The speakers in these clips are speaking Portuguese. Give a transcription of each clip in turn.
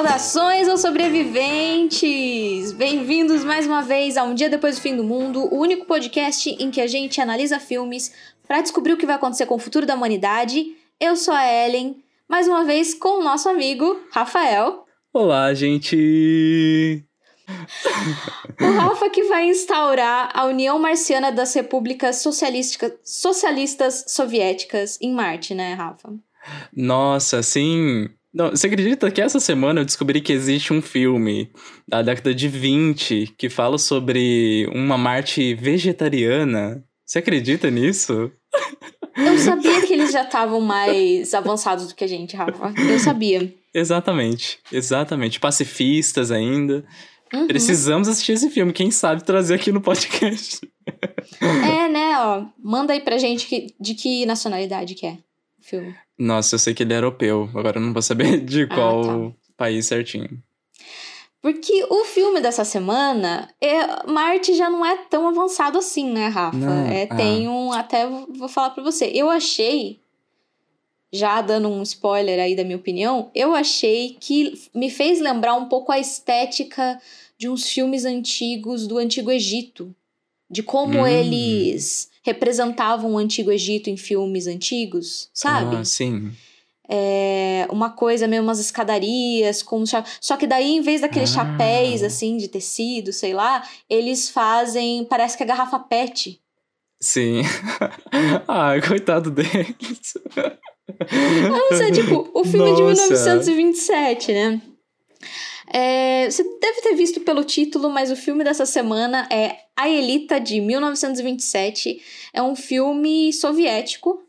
Saudações aos sobreviventes! Bem-vindos mais uma vez a Um Dia Depois do Fim do Mundo, o único podcast em que a gente analisa filmes para descobrir o que vai acontecer com o futuro da humanidade. Eu sou a Ellen, mais uma vez com o nosso amigo Rafael. Olá, gente! O Rafa que vai instaurar a União Marciana das Repúblicas Socialística- Socialistas Soviéticas em Marte, né, Rafa? Nossa, assim. Não, você acredita que essa semana eu descobri que existe um filme da década de 20 que fala sobre uma Marte vegetariana? Você acredita nisso? Eu sabia que eles já estavam mais avançados do que a gente, Rafa. Eu sabia. Exatamente, exatamente. Pacifistas ainda. Uhum. Precisamos assistir esse filme, quem sabe trazer aqui no podcast. É, né, ó. Manda aí pra gente que- de que nacionalidade que é filme. Nossa, eu sei que ele é europeu, agora eu não vou saber de qual tá. país certinho. Porque o filme dessa semana, é, Marte já não é tão avançado assim, né, Rafa? Não, é, ah. tem um. Até vou falar pra você. Eu achei, já dando um spoiler aí da minha opinião, eu achei que me fez lembrar um pouco a estética de uns filmes antigos do Antigo Egito. De como Hum. eles representavam o Antigo Egito em filmes antigos, sabe? Ah, sim. É, uma coisa meio umas escadarias com cha- só que daí em vez daqueles Ah. chapéus assim de tecido, sei lá, eles fazem, parece que é garrafa PET. Sim. Ai, coitado deles. Nossa, é tipo, o filme de Nossa. 1927, né? É, você deve ter visto pelo título, mas o filme dessa semana é A Elita de 1927. É um filme soviético.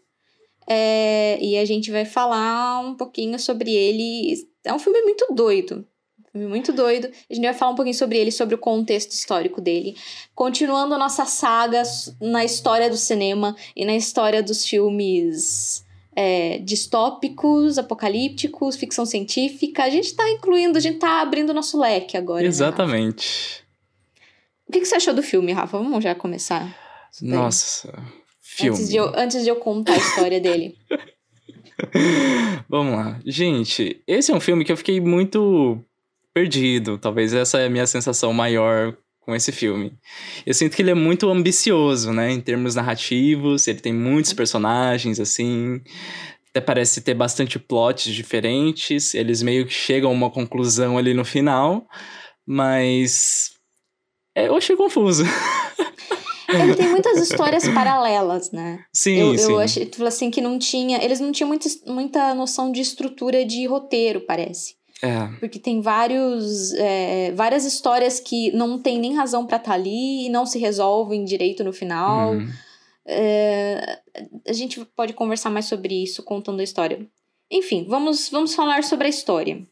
é, e a gente vai falar um pouquinho sobre ele. É um filme muito doido. Um filme muito doido. A gente vai falar um pouquinho sobre ele, sobre o contexto histórico dele. Continuando a nossa saga na história do cinema e na história dos filmes é, distópicos, apocalípticos, ficção científica. A gente tá incluindo, a gente tá abrindo o nosso leque agora. né? Exatamente. o que, que você achou do filme, Rafa? Vamos já começar. Nossa. Filme. Antes de, eu, antes de eu contar a história dele. Vamos lá. Gente, esse é um filme que eu fiquei muito perdido. Talvez essa é a minha sensação maior com esse filme. Eu sinto que ele é muito ambicioso, né? Em termos narrativos, ele tem muitos personagens, assim. Até parece ter bastante plots diferentes. Eles meio que chegam a uma conclusão ali no final. Mas. é, eu achei confuso. Ele tem muitas histórias paralelas, né? Sim, eu, sim. eu achei tipo assim que não tinha. Eles não tinham muita noção de estrutura de roteiro, parece. É. Porque tem vários, é, várias histórias que não tem nem razão pra estar ali e não se resolvem direito no final. Uhum. É, a gente pode conversar mais sobre isso contando a história. Enfim, vamos, vamos falar sobre a história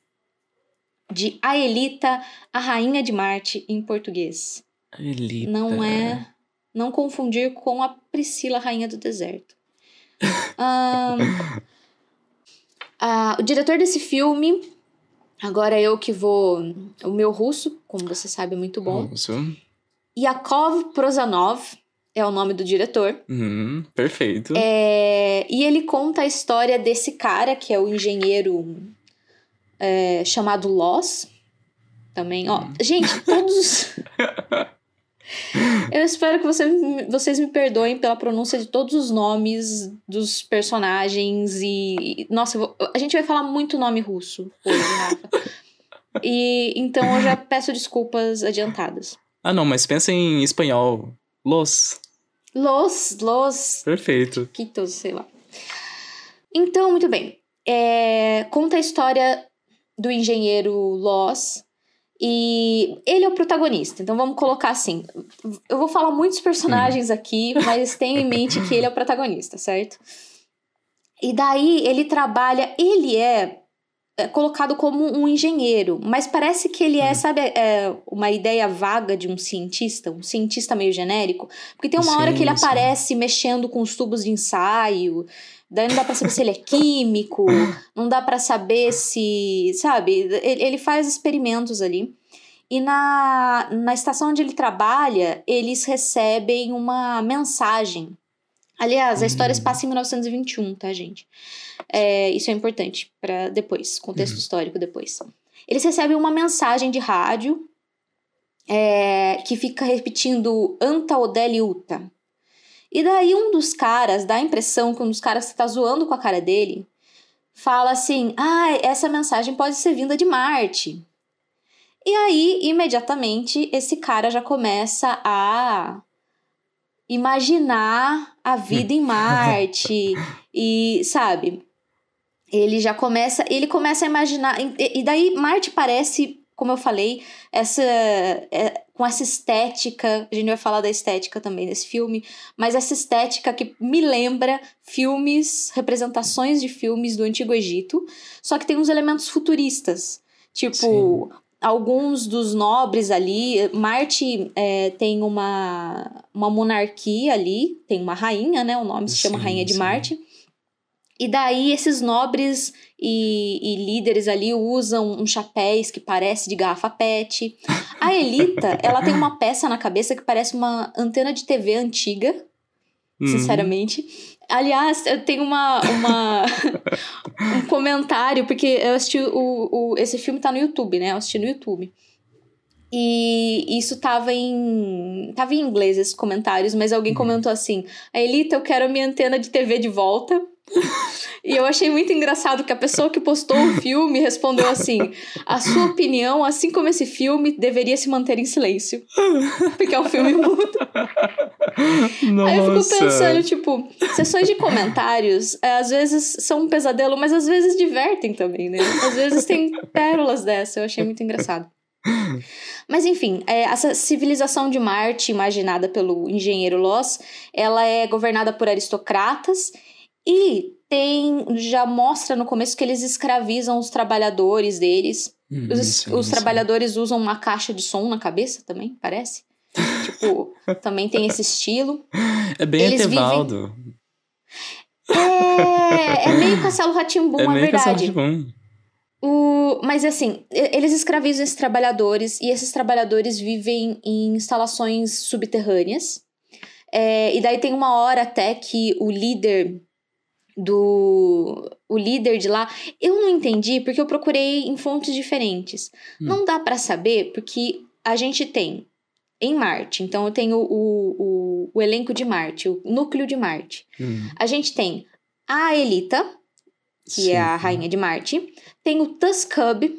de A Elita, a Rainha de Marte, em português. Elita. Não é. Não confundir com a Priscila, Rainha do Deserto. Ah, o diretor desse filme, agora eu que vou. O meu russo, como você sabe, é muito bom. Isso. Yakov Prozanov é o nome do diretor. Uhum, perfeito. É, e ele conta a história desse cara, que é o engenheiro é, chamado Loss. Também, ó. Gente, todos. Eu espero que você, vocês me perdoem pela pronúncia de todos os nomes dos personagens e. Nossa, vou- a gente vai falar muito nome russo hoje, Rafa. E então eu já peço desculpas adiantadas. Ah, não, mas pensa em espanhol. Los. Los, los Perfeito. Quitos, sei lá. Então, muito bem. É, conta a história do engenheiro Loss. E ele é o protagonista. Então vamos colocar assim. Eu vou falar muitos personagens aqui, mas tenha em mente que ele é o protagonista, certo? E daí ele trabalha. Ele é. é colocado como um engenheiro, mas parece que ele é, sabe, é uma ideia vaga de um cientista, um cientista meio genérico, porque tem uma hora Sim, que ele sim. aparece mexendo com os tubos de ensaio, daí não dá pra saber se ele é químico, não dá pra saber se, sabe, ele, ele faz experimentos ali. E na, na estação onde ele trabalha, eles recebem uma mensagem. Aliás, a história se passa em 1921, tá, gente? É, isso é importante para depois, contexto histórico depois. Eles recebem uma mensagem de rádio é, que fica repetindo Anta Odeli Uta. E daí um dos caras, dá a impressão que um dos caras que tá zoando com a cara dele, fala assim: Ah, essa mensagem pode ser vinda de Marte. E aí, imediatamente, esse cara já começa a imaginar a vida em Marte e, sabe, ele já começa, ele começa a imaginar e, e daí Marte parece, como eu falei, essa é, com essa estética, a gente vai falar da estética também desse filme, mas essa estética que me lembra filmes, representações de filmes do Antigo Egito, só que tem uns elementos futuristas, tipo Sim. alguns dos nobres ali. Marte é, tem uma, uma monarquia ali, tem uma rainha, né? O nome se chama Sim, Rainha de sim. Marte. E daí esses nobres e, e líderes ali usam uns chapéus que parece de garrafa pet. A Elita, ela tem uma peça na cabeça que parece uma antena de TV antiga, Hum. sinceramente. Aliás, eu tenho uma, uma um comentário, porque eu assisti o, o. Esse filme tá no YouTube, né? Eu assisti no YouTube. E isso tava em. Tava em inglês esses comentários, mas alguém comentou assim: A Elita, eu quero a minha antena de TV de volta. E eu achei muito engraçado que a pessoa que postou o filme respondeu assim: A sua opinião, assim como esse filme, deveria se manter em silêncio. Porque é um filme mudo. Nossa. Aí eu fico pensando, tipo, sessões de comentários, é, às vezes são um pesadelo, mas às vezes divertem também, né? Às vezes tem pérolas dessa, eu achei muito engraçado. Mas enfim, é, essa civilização de Marte, imaginada pelo engenheiro Loss, ela é governada por aristocratas e tem já mostra no começo que eles escravizam os trabalhadores deles. Hum, Os, sim, os trabalhadores usam uma caixa de som na cabeça também, parece. tipo, também tem esse estilo. É bem Eles vivem- Etevaldo. É, é meio Castelo Ratimbum, É é, Castelo verdade. Rá-Tim-Bum. O, mas assim, eles escravizam esses trabalhadores e esses trabalhadores vivem em instalações subterrâneas. É, e daí tem uma hora até que o líder do. O líder de lá. Eu não entendi porque eu procurei em fontes diferentes. Hum. Não dá pra saber porque a gente tem em Marte. Então eu tenho o, o, o elenco de Marte, o núcleo de Marte. Hum, A gente tem a Elita, que sim. é a rainha de Marte. Tem o Tuskub,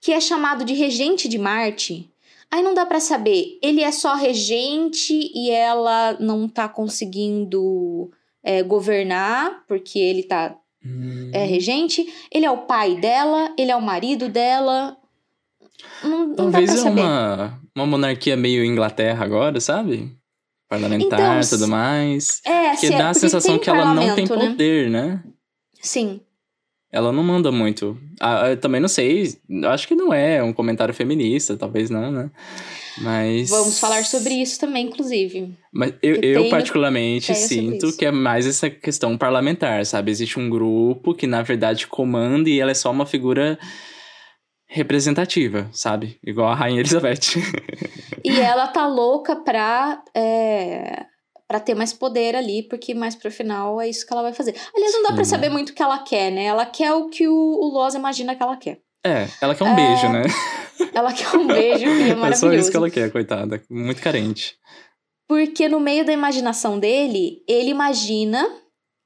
que é chamado de regente de Marte. Aí não dá pra saber, ele é só regente e ela não tá conseguindo é, governar, porque ele tá Hum. é regente. Ele é o pai dela, ele é o marido dela. Não, não Talvez pra é uma, uma monarquia meio Inglaterra agora, sabe? Parlamentar Então, e tudo mais. É, Porque é- dá a porque sensação que ela não tem né? poder, né? Sim. Ela não manda muito. Ah, eu também não sei. Acho que não é um comentário feminista, talvez não, né? Mas. Vamos falar sobre isso também, inclusive. Mas eu, eu particularmente, sinto que é mais essa questão parlamentar, sabe? Existe um grupo que, na verdade, comanda e ela é só uma figura representativa, sabe? Igual a Rainha Elizabeth. E ela tá louca pra, é, pra ter mais poder ali, porque mais pro final é isso que ela vai fazer. Aliás, não dá pra Sim. saber muito o que ela quer, né? Ela quer o que o, o Loz imagina que ela quer. É, ela quer um beijo, né? Ela quer um beijo e é É só maravilhoso. isso que ela quer, coitada. Muito carente. Porque no meio da imaginação dele, ele imagina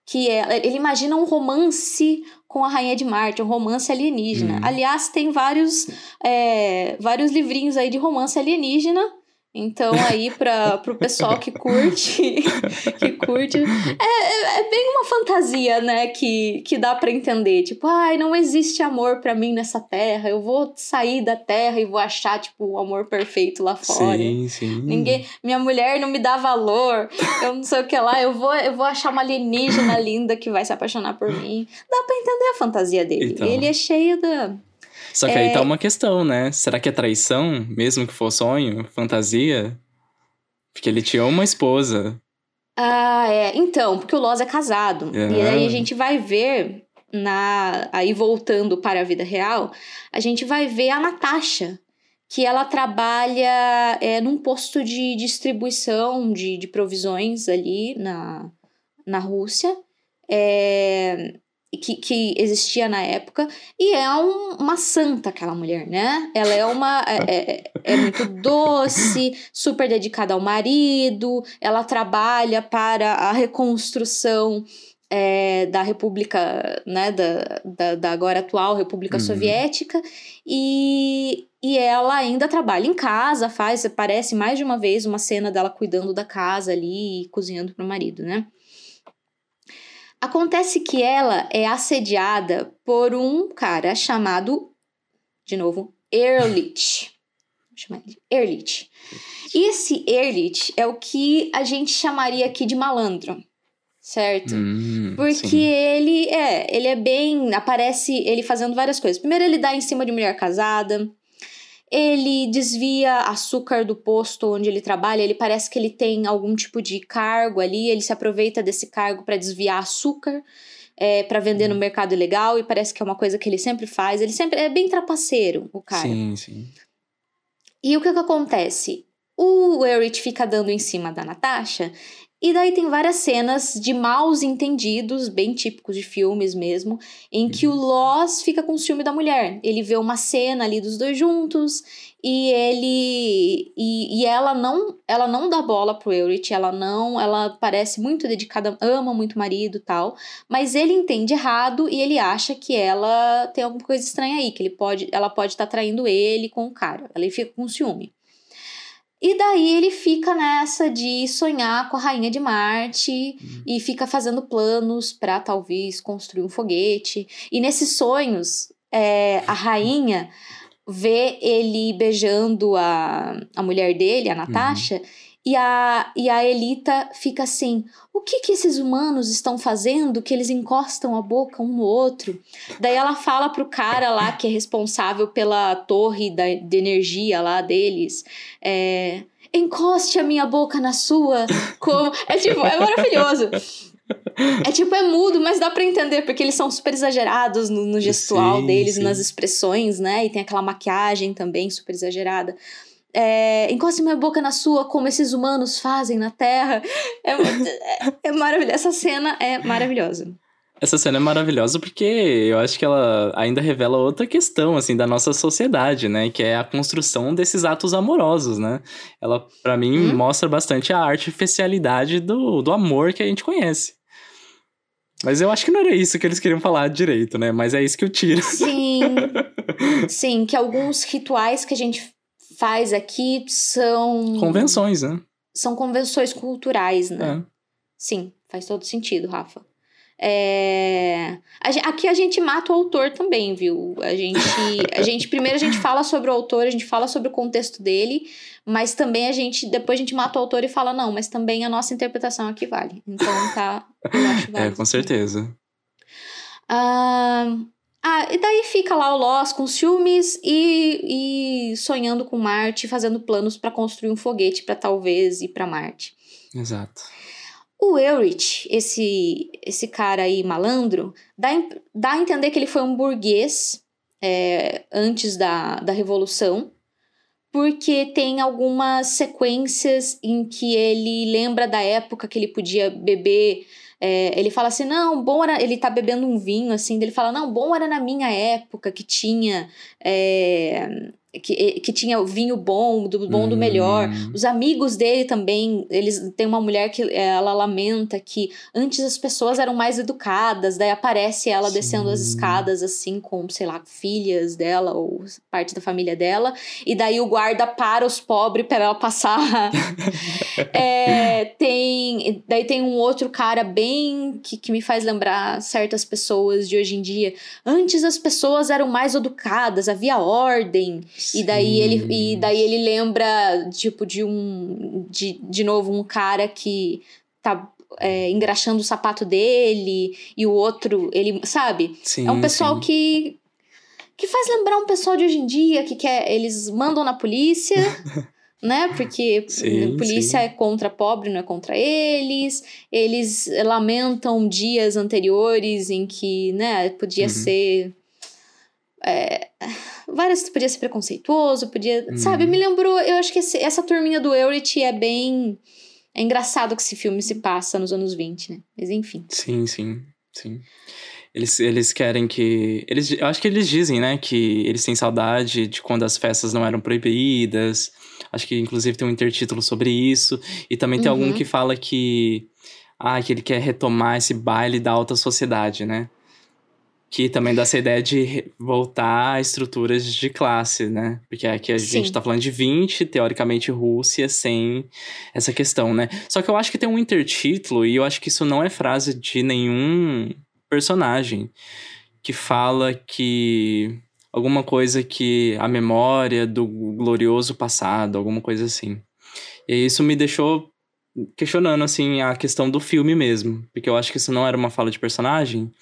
que é, ele imagina um romance com a Rainha de Marte, um romance alienígena. Hum. Aliás, tem vários, é, vários livrinhos aí de romance alienígena Então, aí, para pro pessoal que curte, que curte, é, é, é, bem uma fantasia, né, que, que dá para entender. Tipo, ai, não existe amor para mim nessa terra, eu vou sair da terra e vou achar, tipo, o amor perfeito lá fora. Sim, sim. Ninguém, minha mulher não me dá valor, eu não sei o que lá, eu vou, eu vou achar uma alienígena linda que vai se apaixonar por mim. Dá pra entender a fantasia dele. Então. Ele é cheio da Só que aí tá uma questão, né? Será que é traição, mesmo que for sonho, fantasia? Porque ele tinha uma esposa. Ah, é. Então, porque o Loz é casado. É. E aí a gente vai ver na aí voltando para a vida real, a gente vai ver a Natasha, que ela trabalha é, num posto de distribuição de, de provisões ali na, na Rússia. É, que, que existia na época, e é um- uma santa aquela mulher, né? Ela é uma. É, é- é muito doce, super dedicada ao marido, ela trabalha para a reconstrução é, da República, né? Da, da, da agora atual República Uhum. Soviética, e, e ela ainda trabalha em casa, faz, aparece mais de uma vez uma cena dela cuidando da casa ali e cozinhando para o marido, né? Acontece que ela é assediada por um cara chamado, de novo, Ehrlich. Vou chamar ele de Ehrlich. E esse Ehrlich é o que a gente chamaria aqui de malandro, certo? Hum, Porque sim. ele é, ele é bem, aparece ele fazendo várias coisas. Primeiro ele dá em cima de mulher casada. Ele desvia açúcar do posto onde ele trabalha. Ele parece que ele tem algum tipo de cargo ali. Ele se aproveita desse cargo para desviar açúcar, é, para vender no mercado ilegal. E parece que é uma coisa que ele sempre faz. Ele sempre é bem trapaceiro, o cara. Sim, sim. E o que que acontece? O Erich fica dando em cima da Natasha, e daí tem várias cenas de maus entendidos, bem típicos de filmes mesmo, em que o Loz fica com ciúme da mulher. Ele vê uma cena ali dos dois juntos, e ele e, e ela não ela não dá bola pro Eurich, ela não, ela parece muito dedicada, ama muito o marido e tal, mas ele entende errado e ele acha que ela tem alguma coisa estranha aí, que ele pode, ela pode estar traindo ele com o cara. Ele fica com ciúme. E daí ele fica nessa de sonhar com a rainha de Marte e fica fazendo planos para talvez construir um foguete. E nesses sonhos, é, a rainha vê ele beijando a, a mulher dele, a Natasha, e, a, e a Elita fica assim: o que, que esses humanos estão fazendo que eles encostam a boca um no outro? Daí ela fala pro cara lá que é responsável pela torre da, de energia lá deles. É, Encoste a minha boca na sua. Como... É tipo, é maravilhoso. É tipo, é mudo, mas dá pra entender, porque eles são super exagerados no, no gestual Sim, deles, sim. nas expressões, né? E tem aquela maquiagem também super exagerada. É, encoste minha boca na sua, como esses humanos fazem na Terra. É, é, é maravilhoso. Essa cena é maravilhosa. Essa cena é maravilhosa porque eu acho que ela ainda revela outra questão, assim, da nossa sociedade, né? Que é a construção desses atos amorosos, né? Ela, pra mim, Hum. mostra bastante a artificialidade do, do amor que a gente conhece. Mas eu acho que não era isso que eles queriam falar direito, né? Mas é isso que eu tiro. Sim, sim, que alguns rituais que a gente faz aqui são. Convenções, né? São convenções culturais, né? É. Sim, faz todo sentido, Rafa. É, aqui a gente mata o autor também, viu? A gente, a gente primeiro a gente fala sobre o autor, a gente fala sobre o contexto dele, mas também a gente depois a gente mata o autor e fala não, mas também a nossa interpretação aqui vale. Então tá, eu acho É, válido. com certeza. Ah, ah, e daí fica lá o Lost com ciúmes e, e sonhando com Marte, fazendo planos para construir um foguete para talvez ir para Marte. Exato. O Eurich, esse, esse cara aí malandro, dá, dá a entender que ele foi um burguês é, antes da, da Revolução, porque tem algumas sequências em que ele lembra da época que ele podia beber. É, ele fala assim: não, bom era. Ele tá bebendo um vinho, assim, ele fala: não, bom era na minha época que tinha. é, que, que tinha vinho bom, do bom do melhor. Hum. Os amigos dele também, eles tem uma mulher que ela lamenta que antes as pessoas eram mais educadas, daí aparece ela descendo as Sim. escadas assim com, sei lá, filhas dela ou parte da família dela, e daí o guarda para os pobres para ela passar. É, tem, daí tem um outro cara bem que, que me faz lembrar certas pessoas de hoje em dia. Antes as pessoas eram mais educadas, havia ordem. E daí ele e daí ele lembra tipo de um de, de novo um cara que tá é, engraxando o sapato dele e o outro ele sabe Sim, é um pessoal sim. que que faz lembrar um pessoal de hoje em dia que quer eles mandam na polícia né porque Sim, polícia sim. é contra pobre não é contra eles eles lamentam dias anteriores em que né podia Uhum. ser é, várias podia ser preconceituoso, podia. Uhum. Sabe, me lembrou. Eu acho que esse- essa turminha do Eurich é bem. É engraçado que esse filme se passa nos anos 20, né? Mas enfim. Sim, sim, sim. Eles, eles querem que. Eles, eu acho que eles dizem, né, que eles têm saudade de quando as festas não eram proibidas. Acho que inclusive tem um intertítulo sobre isso. E também tem algum Uhum. que fala que. Ah, que ele quer retomar esse baile da alta sociedade, né? Que também dá essa ideia de voltar a estruturas de classe, né? Porque aqui a gente Sim. tá falando de 20, teoricamente Rússia, sem essa questão, né? Só que eu acho que tem um intertítulo, e eu acho que isso não é frase de nenhum personagem, que fala que. alguma coisa que. a memória do glorioso passado, alguma coisa assim. E isso me deixou questionando, assim, a questão do filme mesmo. Porque eu acho que isso não era uma fala de personagem.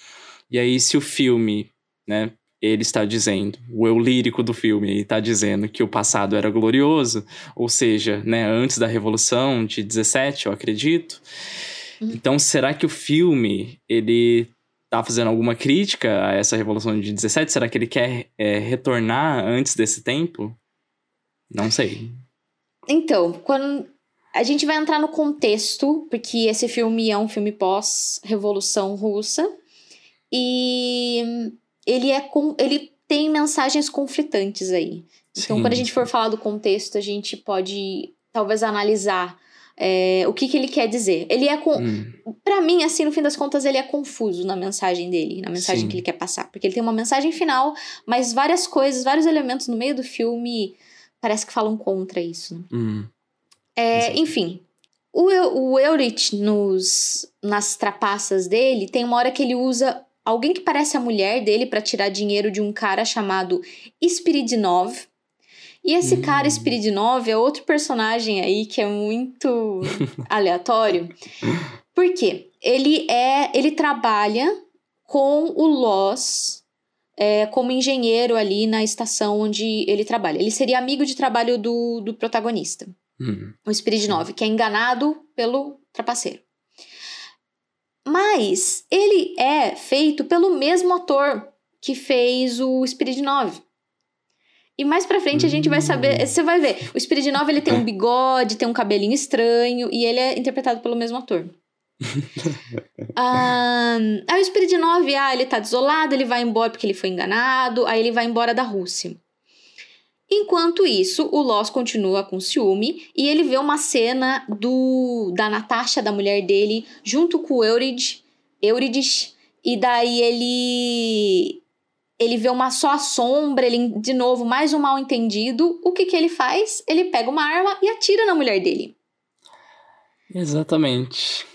E aí, se o filme, né, ele está dizendo, o eu lírico do filme, está dizendo que o passado era glorioso, ou seja, né, antes da Revolução de 17, eu acredito. Uhum. Então, será que o filme, ele tá fazendo alguma crítica a essa Revolução de 17? Será que ele quer é, retornar antes desse tempo? Não sei. Então, quando. A gente vai entrar no contexto, porque esse filme é um filme pós-Revolução Russa. E ele é com. ele tem mensagens conflitantes aí. Então, Sim. quando a gente for falar do contexto, a gente pode talvez analisar é, o que, que ele quer dizer. Ele é com. Hum, Pra mim, assim, no fim das contas, ele é confuso na mensagem dele, na mensagem Sim. que ele quer passar. Porque ele tem uma mensagem final, mas várias coisas, vários elementos no meio do filme parece que falam contra isso. né? hum, É, enfim, o, o Eurich, nos, nas trapaças dele, tem uma hora que ele usa alguém que parece a mulher dele pra tirar dinheiro de um cara chamado Spiridnov. E esse Hum. cara, Spiridnov, é outro personagem aí que é muito aleatório. Por quê? Ele é. Ele trabalha com o Loss é, como engenheiro ali na estação onde ele trabalha. Ele seria amigo de trabalho do, do protagonista hum. o Spiridnov, que é enganado pelo trapaceiro. Mas ele é feito pelo mesmo ator que fez o Spiridnov. E mais pra frente a gente vai saber, você vai ver, o Spiridnov ele tem um bigode, tem um cabelinho estranho e ele é interpretado pelo mesmo ator. Ah, aí o Spiridnov, ah, ele tá desolado, ele vai embora porque ele foi enganado, aí ele vai embora da Rússia. Enquanto isso, o Loss continua com ciúme e ele vê uma cena do da Natasha, da mulher dele, junto com o Eurid, Euridice, e daí ele ele vê uma só sombra, ele de novo mais um mal entendido. O que que ele faz? Ele pega uma arma e atira na mulher dele. Exatamente.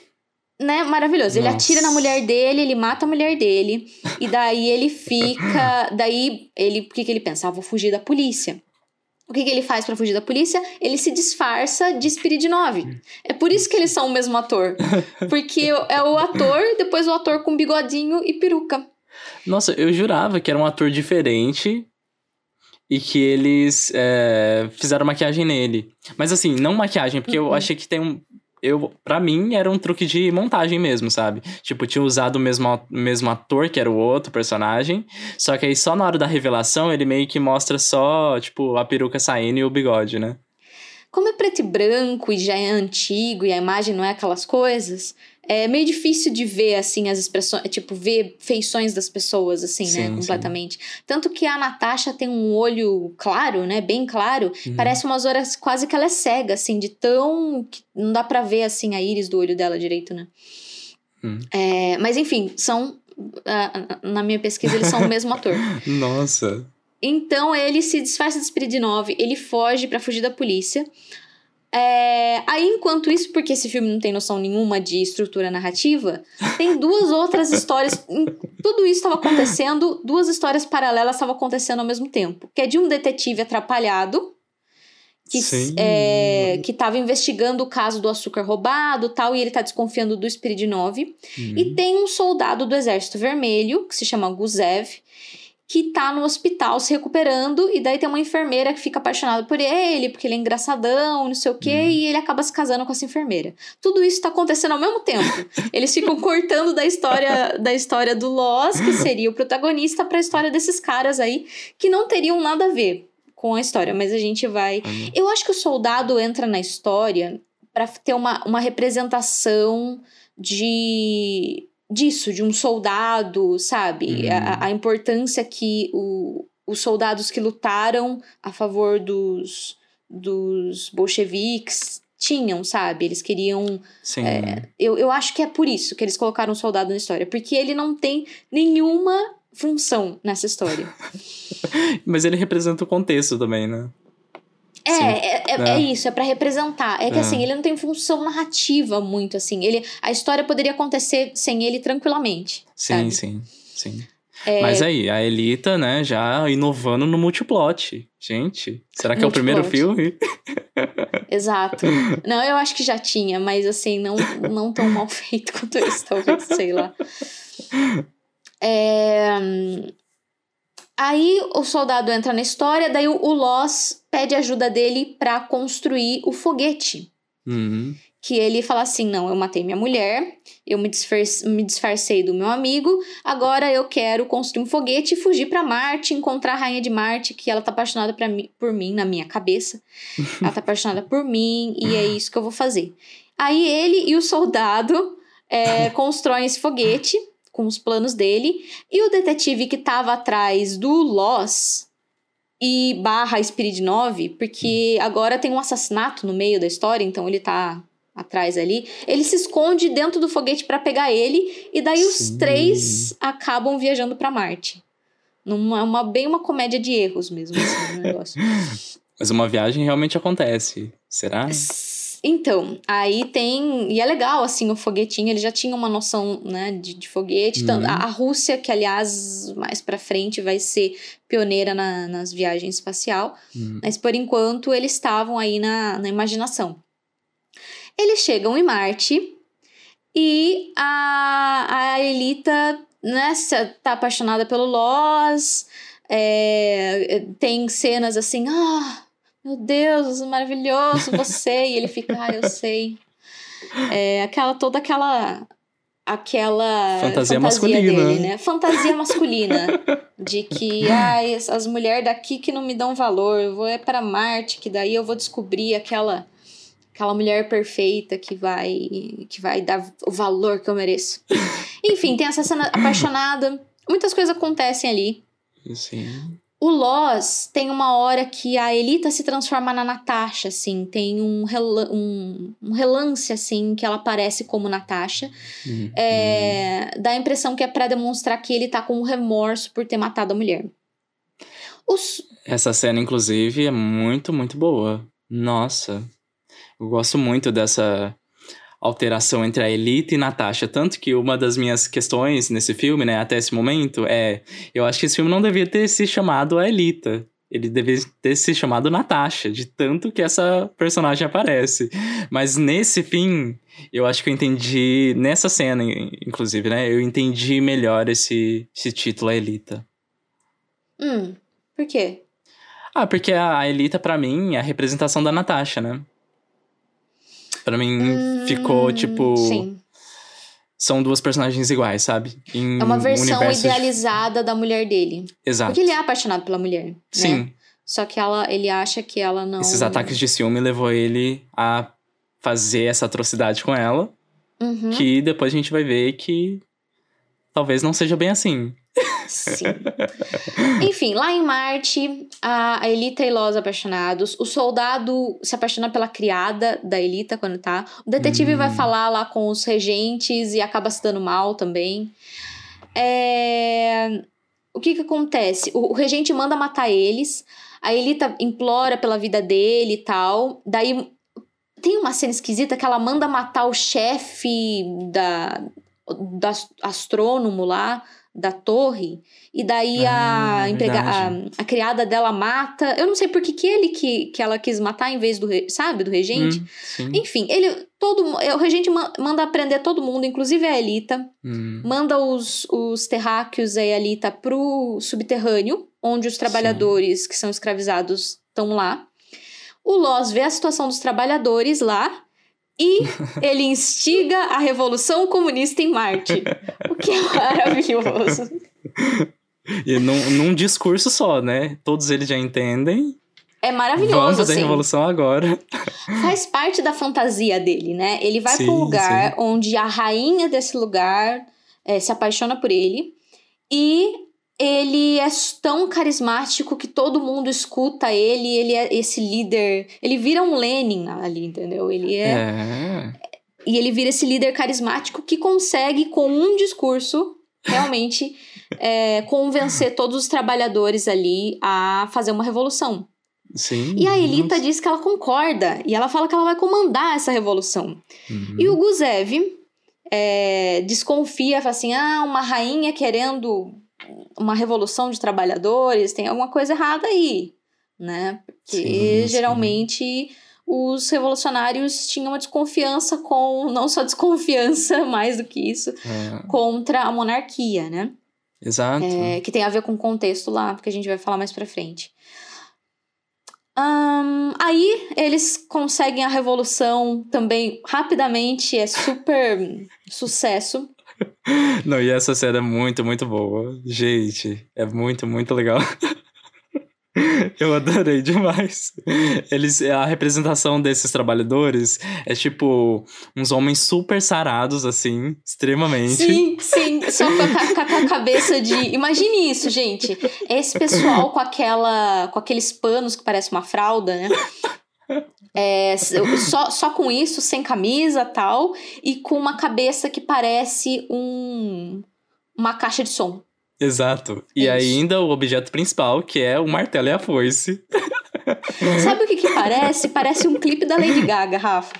Né? Maravilhoso. Ele Nossa. atira na mulher dele, ele mata a mulher dele. e daí ele fica. Daí ele. O que, que ele pensa? Ah, vou fugir da polícia. O que, que ele faz pra fugir da polícia? Ele se disfarça de Spiridnov. É por isso que eles são o mesmo ator. Porque é o ator, depois o ator com bigodinho e peruca. Nossa, eu jurava que era um ator diferente e que eles é, fizeram maquiagem nele. Mas assim, não maquiagem, porque eu Uhum. achei que tem um. Eu, pra mim, era um truque de montagem mesmo, sabe? Tipo, tinha usado o mesmo, mesmo ator, que era o outro personagem. Só que aí, só na hora da revelação, ele meio que mostra só, tipo, a peruca saindo e o bigode, né? Como é preto e branco e já é antigo e a imagem não é aquelas coisas, é meio difícil de ver, assim, as expressões, tipo, ver feições das pessoas, assim, Sim, né, sim. completamente. Tanto que a Natasha tem um olho claro, né, bem claro, Uhum. parece umas horas quase que ela é cega, assim, de tão... que não dá pra ver, assim, a íris do olho dela direito, né. Hum. É, mas, enfim, são... na minha pesquisa, eles são o mesmo ator. Nossa. Então ele se disfarça de Spirit 9, ele foge pra fugir da polícia. É, Aí, enquanto isso, porque esse filme não tem noção nenhuma de estrutura narrativa, tem duas outras histórias. Tudo isso estava acontecendo, duas histórias paralelas estavam acontecendo ao mesmo tempo. Que é de um detetive atrapalhado, que é, estava investigando o caso do açúcar roubado tal, e ele tá desconfiando do Spirit 9. Uhum. E tem um soldado do Exército Vermelho, que se chama Guzev, que tá no hospital se recuperando, e daí tem uma enfermeira que fica apaixonada por ele, porque ele é engraçadão, não sei o quê, e ele acaba se casando com essa enfermeira. Tudo isso tá acontecendo ao mesmo tempo. Eles ficam cortando da história da história do Loss, que seria o protagonista, pra história desses caras aí, que não teriam nada a ver com a história, mas a gente vai. Olha. Eu acho que o soldado entra na história pra ter uma, uma representação de disso, de um soldado, sabe? Uhum. A, a importância que o, os soldados que lutaram a favor dos, dos bolcheviques tinham, sabe? Eles queriam. Sim. Eu, eu acho que é por isso que eles colocaram o soldado na história, porque ele não tem nenhuma função nessa história. Mas ele representa o contexto também, né? É, é, é, É. é isso, é pra representar. É que É. assim, ele não tem função narrativa muito, assim. Ele, a história poderia acontecer sem ele tranquilamente. Sim, sabe? sim, sim. É, Mas aí, a Elita, né, já inovando no multiplot. Gente, será que é o primeiro filme? Exato. Não, eu acho que já tinha, mas assim, não, não tão mal feito quanto esse, talvez, sei lá. É, Aí o soldado entra na história, daí o, o Loss pede ajuda dele pra construir o foguete. Uhum. que ele fala assim: não, eu matei minha mulher, eu me, disfarce- me disfarcei do meu amigo, agora eu quero construir um foguete e fugir pra Marte, encontrar a rainha de Marte, que ela tá apaixonada mim, por mim, na minha cabeça. ela tá apaixonada por mim e é isso que eu vou fazer. Aí ele e o soldado é, constroem esse foguete com os planos dele, e o detetive que tava atrás do Loss. E barra Spirit 9, porque agora tem um assassinato no meio da história, então ele tá atrás ali. Ele se esconde dentro do foguete pra pegar ele e daí os Sim. três acabam viajando pra Marte. Numa, uma, bem uma comédia de erros mesmo, assim, negócio. Mas uma viagem realmente acontece. Será? Então, aí tem. E é legal, assim, o foguetinho, ele já tinha uma noção, né, de, de foguete. Uhum. Então, a, a Rússia, que aliás, mais pra frente vai ser pioneira na- nas viagens espacial. Uhum. Mas por enquanto eles estavam aí na, na imaginação. Eles chegam em Marte e a, a Elita, né, tá apaixonada pelo Loz. é, tem cenas assim, ah, meu Deus, maravilhoso você. e ele fica, ah, eu sei. É, aquela, toda aquela. Aquela Fantasia masculina. dele, né? Fantasia masculina. de que, ai, as, as mulheres daqui que não me dão valor, eu vou é para Marte, que daí eu vou descobrir aquela aquela mulher perfeita que vai que vai dar o valor que eu mereço. Enfim, tem essa cena apaixonada, muitas coisas acontecem ali. Sim. O Loz tem uma hora que a Elita se transforma na Natasha, assim, tem um, rela um, um relance, assim, que ela aparece como Natasha. Uhum. É, Dá a impressão que é pra demonstrar que ele tá com remorso por ter matado a mulher. Os, Essa cena, inclusive, é muito, muito boa. Nossa. Eu gosto muito dessa alteração entre a Elite e Natasha. Tanto que uma das minhas questões nesse filme, né, até esse momento, é... Eu acho que esse filme não devia ter se chamado a Elita. Ele devia ter se chamado Natasha, de tanto que essa personagem aparece. Mas nesse fim, eu acho que eu entendi... Nessa cena, inclusive, né, eu entendi melhor esse, esse título, a Elita. hum, por quê? Ah, porque a Elita, pra mim, é a representação da Natasha, né? Pra mim, Hum, ficou, tipo... Sim. São duas personagens iguais, sabe? Em É uma um versão universo de- idealizada da mulher dele. Exato. Porque ele é apaixonado pela mulher. né? Sim, Só que ela, ele acha que ela não. esses ataques de ciúme levou ele a fazer essa atrocidade com ela. Uhum, que depois a gente vai ver que talvez não seja bem assim. Sim. Enfim, lá em Marte, a, Elita e Los apaixonados. O soldado se apaixona pela criada da Elita quando tá. O detetive Hum. vai falar lá com os regentes e acaba se dando mal também. É, O que que acontece? O, o regente manda matar eles. A Elita implora pela vida dele e tal. Daí tem uma cena esquisita que ela manda matar o chefe da, da astrônomo lá da torre e daí Ah, a, emprega, a, a criada dela mata. Eu não sei por que, que ele que, que ela quis matar em vez do sabe do regente. Hum, sim. enfim ele todo mu- o regente ma- manda prender todo mundo inclusive a Elita. Hum, manda os, os terráqueos e a Elita pro subterrâneo, onde os trabalhadores que são escravizados estão lá. O Loz vê a situação dos trabalhadores lá e ele instiga a Revolução Comunista em Marte. O que é maravilhoso. E num, num discurso só, né? Todos eles já entendem. É maravilhoso, Vamos fazer a assim. revolução agora. Faz parte da fantasia dele, né? Ele vai Sim, para um lugar onde a rainha desse lugar eh, se apaixona por ele e ele é tão carismático que todo mundo escuta ele, ele é esse líder, ele vira um Lenin ali, entendeu? Ele é, É. e ele vira esse líder carismático que consegue com um discurso realmente eh, convencer todos os trabalhadores ali a fazer uma revolução. Sim. E a Elita nossa. diz que ela concorda e ela fala que ela vai comandar essa revolução. Uhum. E o Guzev é, desconfia, fala assim: ah, uma rainha querendo uma revolução de trabalhadores, tem alguma coisa errada aí, né? Porque Sim, sim. geralmente os revolucionários tinham uma desconfiança com, não só desconfiança, mais do que isso, É, contra a monarquia, né? exato. É, que tem a ver com o contexto lá, que a gente vai falar mais pra frente. Ahn, aí eles conseguem a revolução também rapidamente, é super sucesso. Não, e essa cena é muito, muito boa. Gente, é muito, muito legal. Eu adorei demais. Eles, a representação desses trabalhadores é tipo uns homens super sarados, assim, extremamente. Sim, sim, só com a- com a cabeça de. Imagine isso, gente. Esse pessoal com aquela. com aqueles panos que parece uma fralda, né? É, só, só com isso, sem camisa tal, e com uma cabeça que parece um. uma caixa de som. Exato. E Isso. ainda o objeto principal, que é o martelo e a foice. Sabe o que, que parece? Parece um clipe da Lady Gaga, Rafa.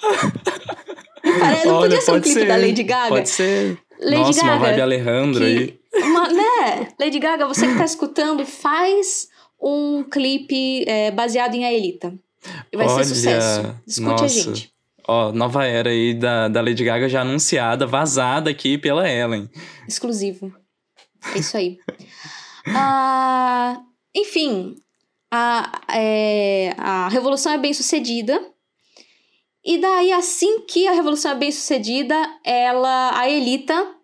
Não, pare- não Olha, podia ser um clipe ser, da Lady Gaga? Pode ser. Lady Nossa, uma Gaga, vibe Alejandro aí. uma, né? Lady Gaga, você que tá escutando, faz um clipe é, baseado em Aelita. E vai Olha, ser sucesso. Escute nossa. a gente. Ó, nova era aí da, da Lady Gaga já anunciada, vazada aqui pela Ellen. Exclusivo. É isso aí. Ah, enfim, a, é, a revolução é bem sucedida. E daí, assim que a revolução é bem sucedida, ela, a Elita,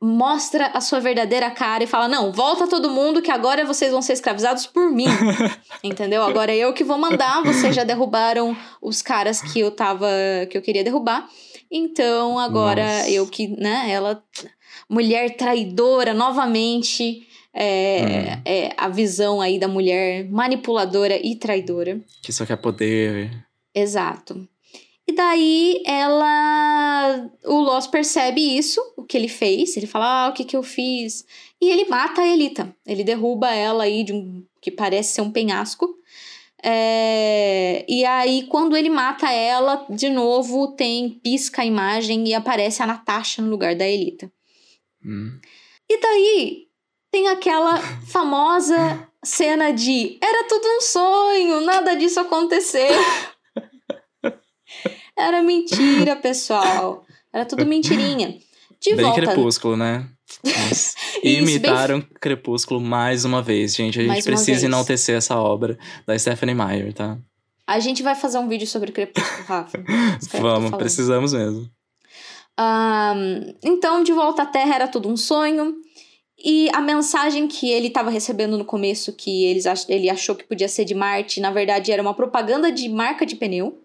mostra a sua verdadeira cara e fala: Não, volta todo mundo que agora vocês vão ser escravizados por mim. Entendeu? Agora é eu que vou mandar. Vocês já derrubaram os caras que eu tava. que eu queria derrubar. Então agora Nossa. eu que, né, ela. Mulher traidora novamente. É, é a visão aí da mulher manipuladora e traidora. Que só quer poder. Exato. E daí ela. O Lost percebe isso, o que ele fez. Ele fala: Ah, o que, que eu fiz? E ele mata a Elita. Ele derruba ela aí de um. que parece ser um penhasco. É, e aí, quando ele mata ela, de novo tem pisca a imagem e aparece a Natasha no lugar da Elita. Hum. E daí tem aquela famosa cena de era tudo um sonho, nada disso aconteceu. Era mentira, pessoal. Era tudo mentirinha. De bem volta. crepúsculo, né? E imitaram Crepúsculo mais uma vez, gente. A gente Mais precisa enaltecer essa obra da Stephanie Meyer, tá? A gente vai fazer um vídeo sobre Crepúsculo, Rafa. Vamos, precisamos mesmo. Ahn, então, de volta à Terra era tudo um sonho. E a mensagem que ele estava recebendo no começo, que eles ach- ele achou que podia ser de Marte, na verdade era uma propaganda de marca de pneu.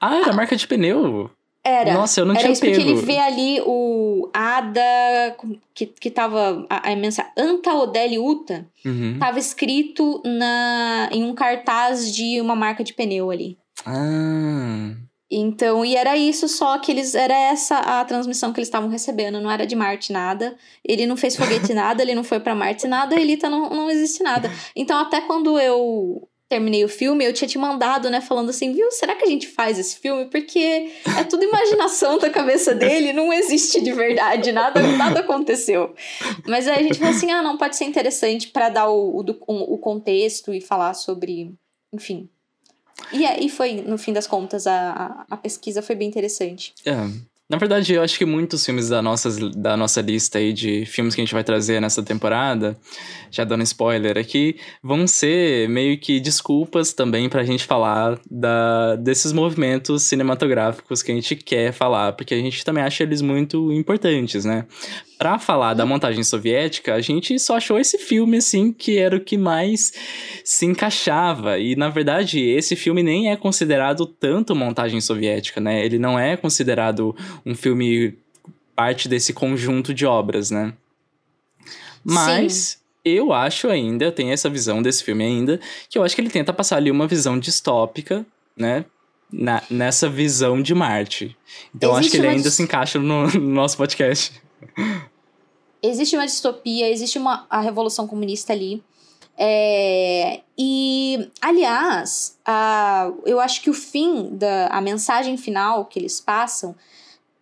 Ah, era marca de pneu. Era. Nossa, eu não Era tinha isso porque pego. ele vê ali o Ada, que, que tava, a, a mensagem, Anta Odeli Uta, Uhum. tava escrito na, em um cartaz de uma marca de pneu ali. Ah, Então, e era isso, só que eles era essa a transmissão que eles estavam recebendo, não era de Marte nada. Ele não fez foguete nada, ele não foi pra Marte nada, a Elita não, não existe nada. Então, até quando eu terminei o filme, eu tinha te mandado, né, falando assim, viu, será que a gente faz esse filme? Porque é tudo imaginação da cabeça dele, não existe de verdade, nada, nada aconteceu. Mas aí a gente falou assim, ah, não, pode ser interessante pra dar o, o, o contexto e falar sobre, enfim. E, e foi, no fim das contas, a, a pesquisa foi bem interessante. é. Na verdade, eu acho que muitos filmes da nossa, da nossa lista aí de filmes que a gente vai trazer nessa temporada, já dando spoiler aqui, vão ser meio que desculpas também pra gente falar da, desses movimentos cinematográficos que a gente quer falar, porque a gente também acha eles muito importantes, né? Pra falar da montagem soviética, a gente só achou esse filme, assim, que era o que mais se encaixava. E, na verdade, esse filme nem é considerado tanto montagem soviética, né? Ele não é considerado um filme parte desse conjunto de obras, né? Mas eu acho ainda, eu tenho essa visão desse filme ainda, que eu acho que ele tenta passar ali uma visão distópica, né? Na, nessa visão de Marte. Então eu acho Existe que ele uma ainda se encaixa no, no nosso podcast. Existe uma distopia, existe uma, a revolução comunista ali. É, e, aliás, a, eu acho que o fim, da, a mensagem final que eles passam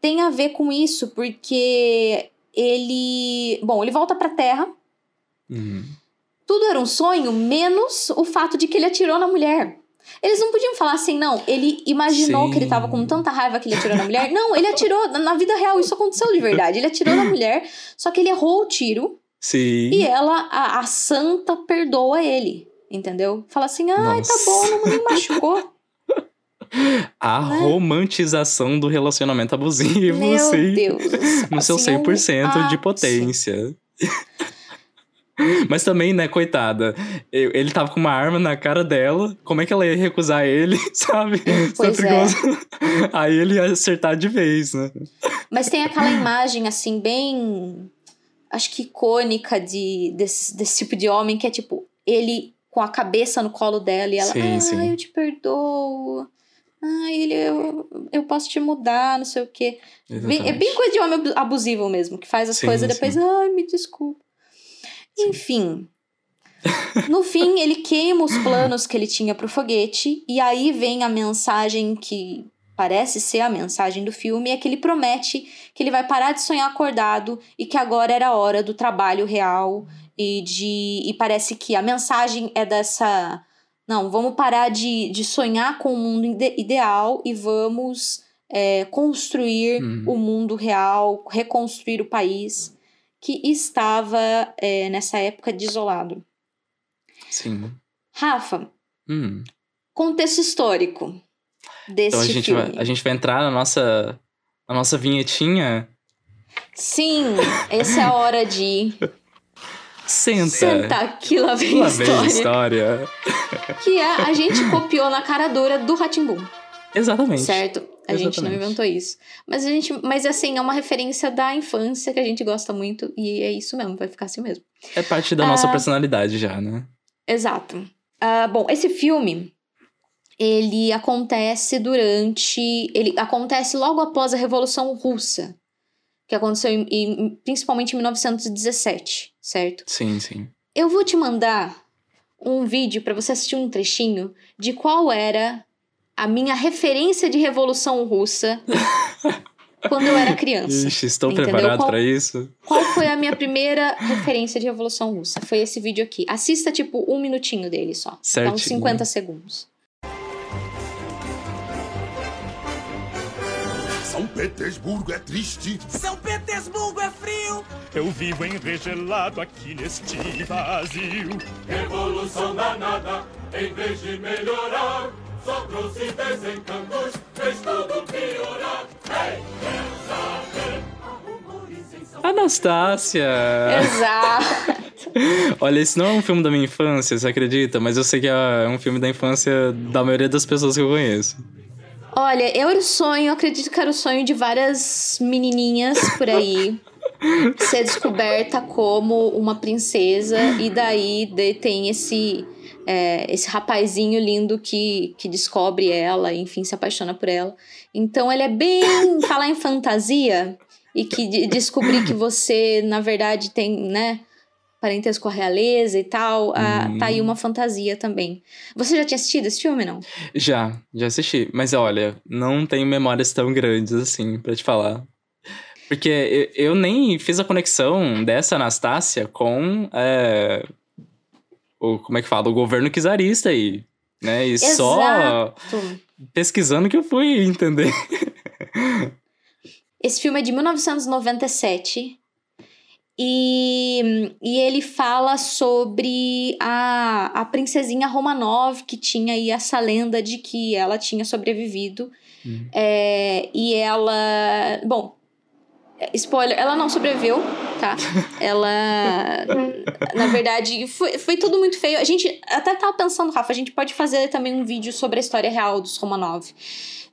tem a ver com isso, porque ele. Bom, ele volta pra Terra, Uhum. tudo era um sonho, menos o fato de que ele atirou na mulher. Eles não podiam falar assim, não, ele imaginou Sim. que ele tava com tanta raiva que ele atirou na mulher. Não, ele atirou na vida real, isso aconteceu de verdade. Ele atirou na mulher, só que ele errou o tiro Sim. e ela, a, a santa, perdoa ele. Entendeu? Fala assim, ai, tá Nossa. bom, não me machucou. A né? romantização do relacionamento abusivo, Meu sim. Deus. No seu Assim, é um 100% de potência. Mas também, né, coitada, ele tava com uma arma na cara dela, como é que ela ia recusar ele, sabe? Pois Isso é. Aí ele ia acertar de vez, né? Mas tem aquela imagem, assim, bem. Acho que icônica de, desse, desse tipo de homem, que é tipo, ele com a cabeça no colo dela e ela, Sim, ah, sim. eu te perdoo. Ah, ele, eu, eu posso te mudar, não sei o quê. É bem coisa de homem abu- abusivo mesmo, que faz as Sim, coisas e depois, ai, me desculpa. Enfim. No fim, ele queima os planos que ele tinha pro foguete, e aí vem a mensagem que parece ser a mensagem do filme, é que ele promete que ele vai parar de sonhar acordado e que agora era a hora do trabalho real e de. E parece que a mensagem é dessa. Não, vamos parar de, de sonhar com o mundo ide- ideal e vamos é, construir Uhum. o mundo real, reconstruir o país que estava é, nessa época desolado. Sim. Rafa, Hum. contexto histórico deste Então a gente, filme. vai, a gente vai entrar na nossa, na nossa vinhetinha. Sim, essa é a hora de Senta. sentar aqui, lá vem Lá a vem história. história. Que é, a gente copiou na cara dura do Ratimbum, Exatamente. certo? A gente não Exatamente. inventou isso. Mas a gente, mas assim, é uma referência da infância que a gente gosta muito e é isso mesmo, vai ficar assim mesmo. É parte da nossa Ah. personalidade já, né? Exato. Ah, bom, esse filme ele acontece durante, ele acontece logo após a Revolução Russa, que aconteceu em- em- principalmente em 1917, certo? Sim, sim. Eu vou te mandar um vídeo para você assistir um trechinho de qual era a minha referência de Revolução Russa quando eu era criança. Ixi, estou Entendeu? preparado pra isso. Qual foi a minha primeira referência de Revolução Russa? Foi esse vídeo aqui. Assista, tipo, um minutinho dele só. Dá uns Certinho. 50 segundos. São Petersburgo é triste. São Petersburgo é frio. Eu vivo enregelado aqui neste vazio. Revolução danada, em vez de melhorar, só trouxe desencantos, fez tudo piorar. Ei, São Anastácia! Exato. Olha, esse não é um filme da minha infância, você acredita? Mas eu sei que é um filme da infância da maioria das pessoas que eu conheço. Olha, era o sonho, eu acredito que era o sonho de várias menininhas por aí. ser descoberta como uma princesa, e daí de- tem esse. É, esse rapazinho lindo que, que descobre ela, enfim, se apaixona por ela. Então ele é bem falar em fantasia e que de- descobrir que você, na verdade, tem, né, parentesco com a realeza e tal, ah, tá aí uma fantasia também. Você já tinha assistido esse filme, não? Já, já assisti. Mas olha, não tenho memórias tão grandes assim pra te falar. Porque eu, eu nem fiz a conexão dessa Anastácia com. é, o, como é que fala? O governo czarista aí. Né? E só Exato. pesquisando que eu fui entender. Esse filme é de 1997 e, e ele fala sobre a, a princesinha Romanov, que tinha aí essa lenda de que ela tinha sobrevivido. É, e ela. Bom, spoiler, ela não sobreviveu, tá? ela. Na verdade, foi, foi tudo muito feio. A gente até tava pensando, Rafa, a gente pode fazer também um vídeo sobre a história real dos Romanov.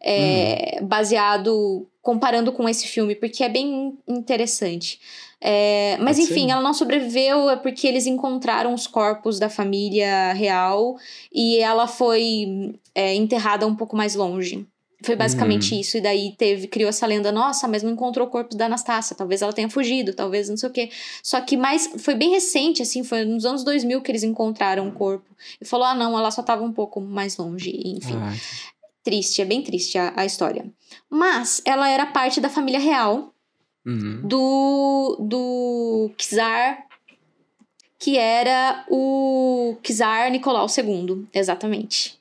É, Baseado, comparando com esse filme, porque é bem interessante. É, mas Pode ser. enfim, ela não sobreviveu é porque eles encontraram os corpos da família real e ela foi é, enterrada um pouco mais longe. Foi basicamente isso. E daí teve, criou essa lenda, nossa, mas não encontrou o corpo da Anastácia. Talvez ela tenha fugido, talvez não sei o quê. Só que mais foi bem recente, assim, foi nos anos 2000 que eles encontraram o corpo. E falou: ah, não, ela só tava um pouco mais longe. Enfim, Ah, triste, é bem triste a, a história. Mas ela era parte da família real uhum. do, do Czar, que era o Czar Nicolau II, exatamente.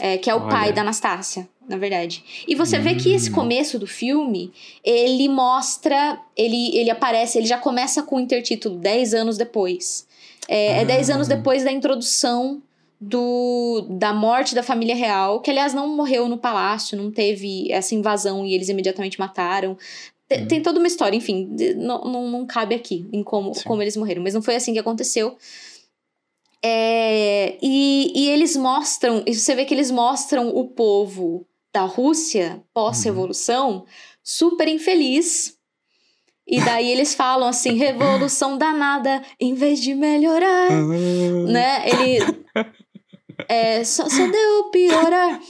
É, que é o Olha. pai da Anastácia, na verdade. E você vê que Hum. esse começo do filme, ele mostra, ele, ele aparece, ele já começa com o intertítulo 10 anos depois. É, é 10 Ah. anos depois da introdução do, da morte da família real, que aliás não morreu no palácio, não teve essa invasão e eles imediatamente mataram. Te- Tem toda uma história, enfim, não, não, não cabe aqui em como, Sim. como eles morreram, mas não foi assim que aconteceu. É, e, e eles mostram, e você vê que eles mostram o povo da Rússia pós-revolução super infeliz. E daí eles falam assim: revolução danada, em vez de melhorar né? Ele é, só, só deu piorar.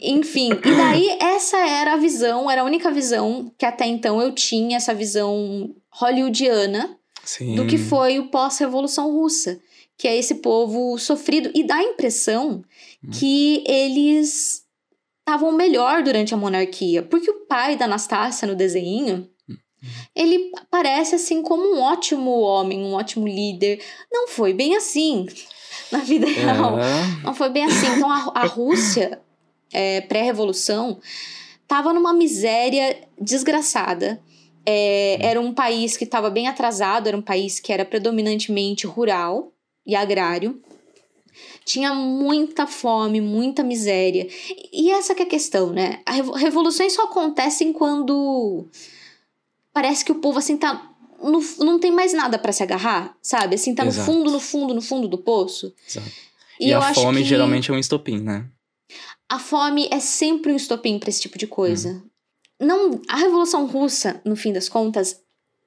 Enfim, e daí essa era a visão, era a única visão que até então eu tinha, essa visão hollywoodiana Sim. do que foi o pós-revolução russa, que é esse povo sofrido e dá a impressão que eles estavam melhor durante a monarquia, porque o pai da Anastácia no desenho ele parece assim como um ótimo homem, um ótimo líder. Não foi bem assim na vida real. É. Não foi bem assim. Então a, a Rússia, é, pré-revolução, tava numa miséria desgraçada. É, era um país que estava bem atrasado, era um país que era predominantemente rural e agrário. Tinha muita fome, muita miséria. E essa que é a questão, né? Revoluções só acontecem quando parece que o povo assim tá no- não tem mais nada pra se agarrar, sabe? Assim tá no Exato. fundo, no fundo, no fundo do poço. Exato. E, E, a fome geralmente é um estopim, né? a fome é sempre um estopim pra esse tipo de coisa. Não, a Revolução Russa, no fim das contas,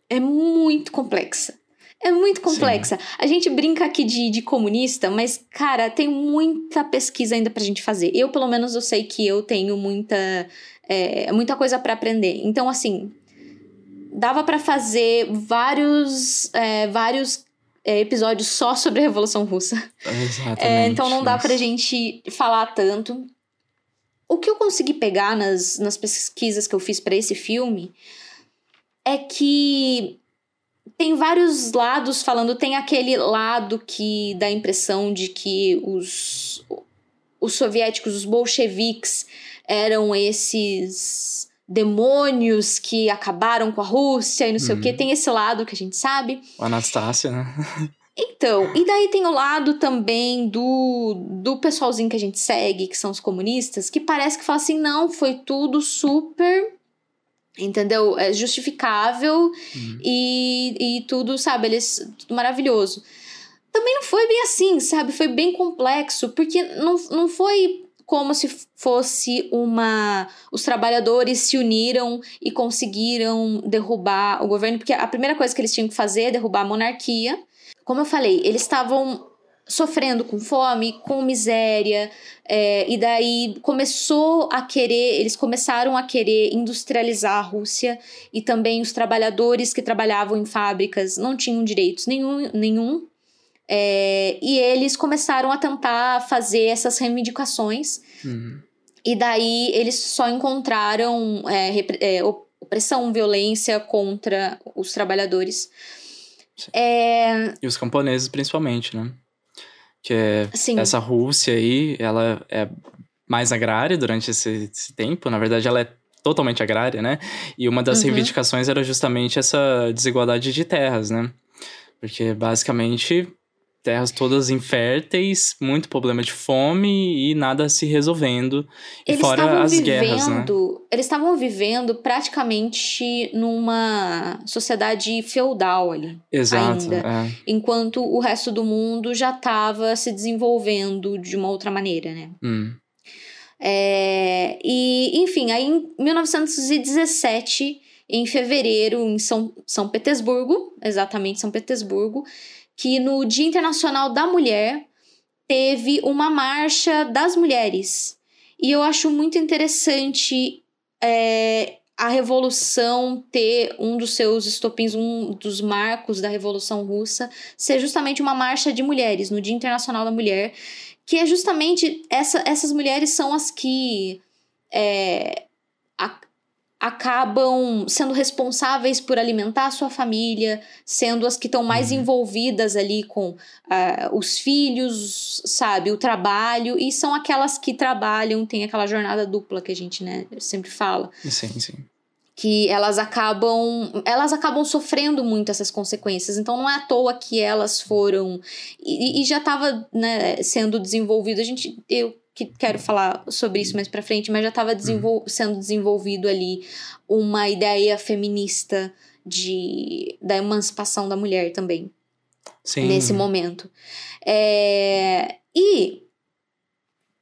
é muito complexa. É muito complexa. A gente brinca aqui de, de comunista, mas, cara, tem muita pesquisa ainda pra gente fazer. Eu, pelo menos, eu sei que eu tenho muita, é, muita coisa pra aprender. Então, assim, dava pra fazer vários, é, vários é, episódios só sobre a Revolução Russa. Exatamente. É, então não dá pra gente falar tanto. O que eu consegui pegar nas, nas pesquisas que eu fiz pra esse filme é que tem vários lados falando. Tem aquele lado que dá a impressão de que os, os soviéticos, os bolcheviques, eram esses demônios que acabaram com a Rússia e não sei o que. Tem esse lado que a gente sabe. O Anastácia, né? Então, e daí tem o lado também do, do pessoalzinho que a gente segue, que são os comunistas, que parece que fala assim, não, foi tudo super, entendeu? É justificável e, e tudo, sabe, eles, tudo maravilhoso. Também não foi bem assim, sabe? Foi bem complexo, porque não, não foi como se fosse uma. Os trabalhadores se uniram e conseguiram derrubar o governo, porque a primeira coisa que eles tinham que fazer é derrubar a monarquia. Como eu falei, eles estavam sofrendo com fome, com miséria, é, e daí começou a querer, eles começaram a querer industrializar a Rússia, e também os trabalhadores que trabalhavam em fábricas não tinham direitos nenhum, nenhum é, e eles começaram a tentar fazer essas reivindicações. Uhum. E daí eles só encontraram é, é, opressão, violência contra os trabalhadores. É... E os camponeses, principalmente, né? Que é Sim. essa Rússia aí, ela é mais agrária durante esse, esse, tempo. Na verdade, ela é totalmente agrária, né? E uma das Uhum. reivindicações era justamente essa desigualdade de terras, né? Porque basicamente terras todas inférteis, muito problema de fome e nada se resolvendo. E Eles fora estavam as vivendo, guerras, né? eles estavam vivendo praticamente numa sociedade feudal ali. Exato. ainda. é. Enquanto o resto do mundo já estava se desenvolvendo de uma outra maneira, né? Hum. É, e, enfim, aí em 1917, em fevereiro, em São, São Petersburgo, exatamente São Petersburgo, que no Dia Internacional da Mulher teve uma marcha das mulheres. E eu acho muito interessante é, a Revolução ter um dos seus estopins, um dos marcos da Revolução Russa, ser justamente uma marcha de mulheres, no Dia Internacional da Mulher, que é justamente essa, essas mulheres são as que é, acabam sendo responsáveis por alimentar a sua família, sendo as que estão mais envolvidas ali com ah, os filhos, sabe, o trabalho, e são aquelas que trabalham, tem aquela jornada dupla que a gente né, sempre fala. Sim, sim. que elas acabam elas acabam sofrendo muito essas consequências. Então não é à toa que elas foram e, e já estava né, sendo desenvolvido. A gente eu que quero falar sobre isso mais para frente mas já estava desenvol sendo desenvolvido ali uma ideia feminista de da emancipação da mulher também Sim. nesse momento. É, E,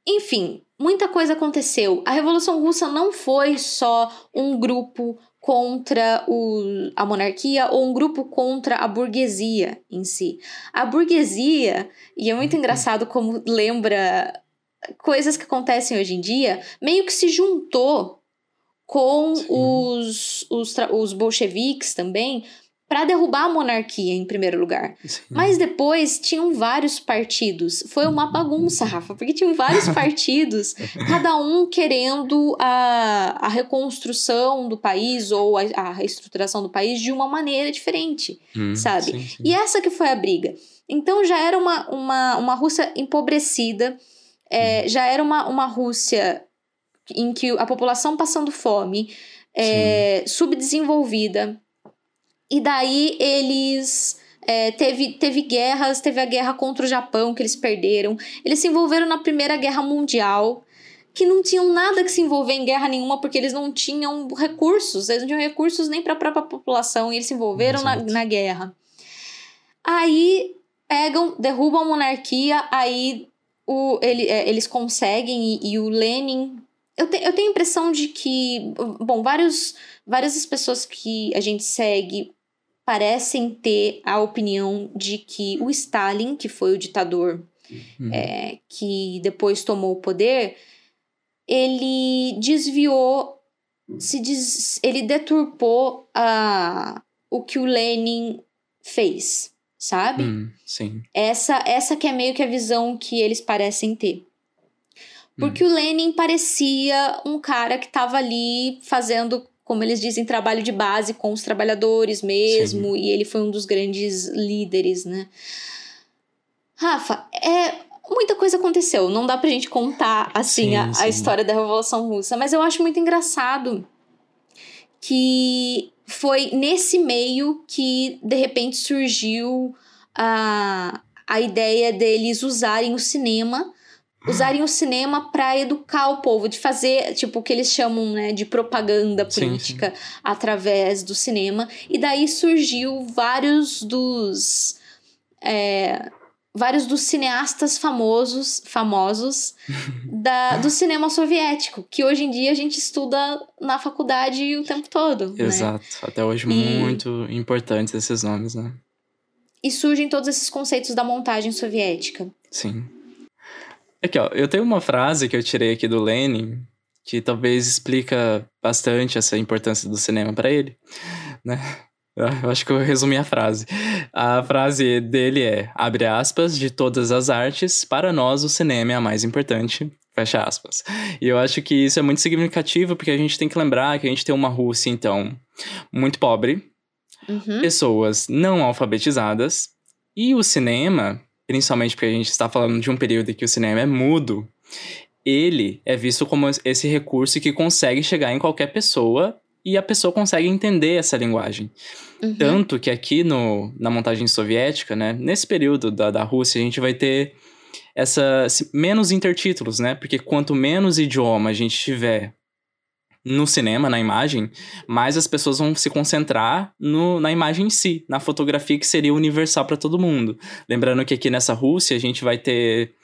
enfim, muita coisa aconteceu. A Revolução Russa não foi só um grupo contra o, a monarquia ou um grupo contra a burguesia em si. A burguesia, e é muito engraçado como lembra coisas que acontecem hoje em dia, meio que se juntou com os, os, os bolcheviques também para derrubar a monarquia em primeiro lugar. Sim. Mas depois tinham vários partidos. Foi uma bagunça, Rafa, porque tinham vários partidos, cada um querendo a, a reconstrução do país ou a, a reestruturação do país de uma maneira diferente, Hum, sabe? sim, sim. E essa que foi a briga. Então já era uma, uma, uma Rússia empobrecida, é, já era uma, uma Rússia em que a população passando fome, é, subdesenvolvida. E daí eles. é, teve, teve guerras, teve a guerra contra o Japão que eles perderam. Eles se envolveram na Primeira Guerra Mundial, que não tinham nada que se envolver em guerra nenhuma, porque eles não tinham recursos, eles não tinham recursos nem para a própria população, e eles se envolveram na, na guerra. Aí pegam, derrubam a monarquia, aí o, ele, é, eles conseguem, e, e o Lenin. Eu, te, eu tenho a impressão de que. Bom, vários, várias das pessoas que a gente segue parecem ter a opinião de que o Stalin, que foi o ditador Hum. é, que depois tomou o poder, ele desviou, se des, ele deturpou a, o que o Lenin fez, sabe? Hum, sim. Essa, essa que é meio que a visão que eles parecem ter. Porque o Lenin parecia um cara que estava ali fazendo, como eles dizem, trabalho de base com os trabalhadores mesmo, e ele foi um dos grandes líderes, né? Rafa, é muita coisa aconteceu. Não dá pra gente contar assim Sim, a, a sim. história da Revolução Russa, mas eu acho muito engraçado que foi nesse meio que de repente surgiu a, a ideia deles usarem o cinema usarem o cinema para educar o povo, de fazer, tipo, o que eles chamam, né, de propaganda Sim, política através do cinema. E daí surgiu vários dos é, vários dos cineastas famosos, famosos da, do cinema soviético, que hoje em dia a gente estuda na faculdade o tempo todo. né? Exato. Até hoje, E- muito importantes esses nomes, né? E surgem todos esses conceitos da montagem soviética. Sim. Aqui, ó, eu tenho uma frase que eu tirei aqui do Lenin, que talvez explica bastante essa importância do cinema para ele, né? Eu acho que eu resumi a frase. A frase dele é, abre aspas, de todas as artes, para nós o cinema é a mais importante, fecha aspas. E eu acho que isso é muito significativo, porque a gente tem que lembrar que a gente tem uma Rússia, então, muito pobre, Uhum. pessoas não alfabetizadas, e o cinema, principalmente porque a gente está falando de um período em que o cinema é mudo, ele é visto como esse recurso que consegue chegar em qualquer pessoa e a pessoa consegue entender essa linguagem. Uhum. Tanto que aqui no, na montagem soviética, né, nesse período da, da Rússia, a gente vai ter essa, menos intertítulos, né? Porque quanto menos idioma a gente tiver no cinema, na imagem, mais as pessoas vão se concentrar no, na imagem em si, na fotografia que seria universal para todo mundo. Lembrando que aqui nessa Rússia a gente vai ter.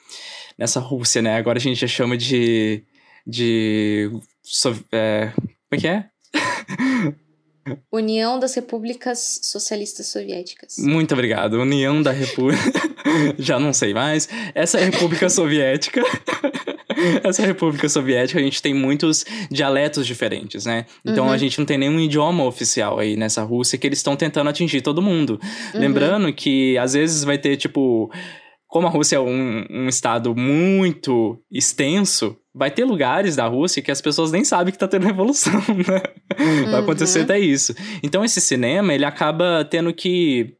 Nessa Rússia, né? Agora a gente já chama de. de. so- é, como é que é? União das Repúblicas Socialistas Soviéticas. Muito obrigado. União da República. Já não sei mais. Essa é a República Soviética. Essa República Soviética, a gente tem muitos dialetos diferentes, né? Então Uhum. a gente não tem nenhum idioma oficial aí nessa Rússia que eles estão tentando atingir todo mundo. Uhum. Lembrando que às vezes vai ter, tipo. Como a Rússia é um, um estado muito extenso, vai ter lugares da Rússia que as pessoas nem sabem que tá tendo revolução, né? Vai acontecer Uhum. até isso. Então esse cinema, ele acaba tendo que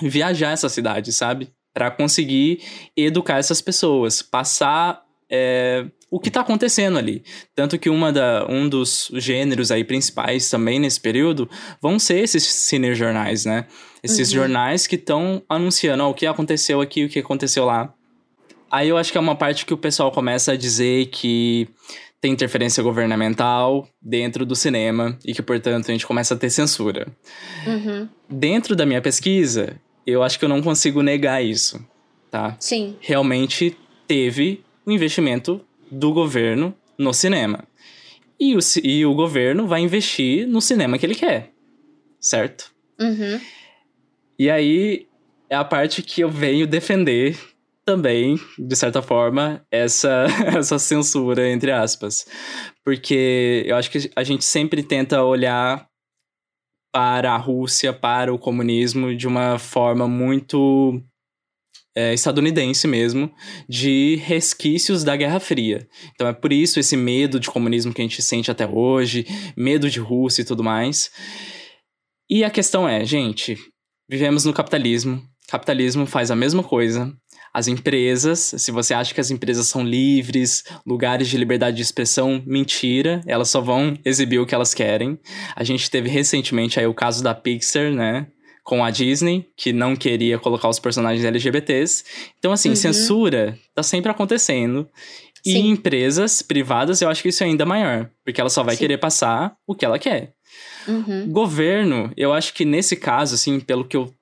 viajar essa cidade, sabe? Pra conseguir educar essas pessoas, passar é, o que tá acontecendo ali. Tanto que uma da, um dos gêneros aí principais também nesse período vão ser esses cinejornais, né? Esses Uhum. jornais que estão anunciando ó, o que aconteceu aqui, o que aconteceu lá. Aí eu acho que é uma parte que o pessoal começa a dizer que tem interferência governamental dentro do cinema e que, portanto, a gente começa a ter censura. Uhum. Dentro da minha pesquisa, eu acho que eu não consigo negar isso, tá? Sim. Realmente teve o investimento do governo no cinema. E o, e o governo vai investir no cinema que ele quer, certo? Uhum. E aí é a parte que eu venho defender também, de certa forma, essa, essa censura, entre aspas. Porque eu acho que a gente sempre tenta olhar para a Rússia, para o comunismo, de uma forma muito é, estadunidense mesmo, de resquícios da Guerra Fria. Então é por isso esse medo de comunismo que a gente sente até hoje, medo de Rússia e tudo mais. E a questão é, gente, vivemos no capitalismo. Capitalismo faz a mesma coisa. As empresas, se você acha que as empresas são livres, lugares de liberdade de expressão, mentira, elas só vão exibir o que elas querem. A gente teve recentemente aí o caso da Pixar, né? Com a Disney, que não queria colocar os personagens LGBTs. Então, assim, Uhum. censura tá sempre acontecendo. E Sim. em empresas privadas, eu acho que isso é ainda maior. Porque ela só vai Sim. querer passar o que ela quer. Uhum. Governo, eu acho que nesse caso, assim, pelo que eu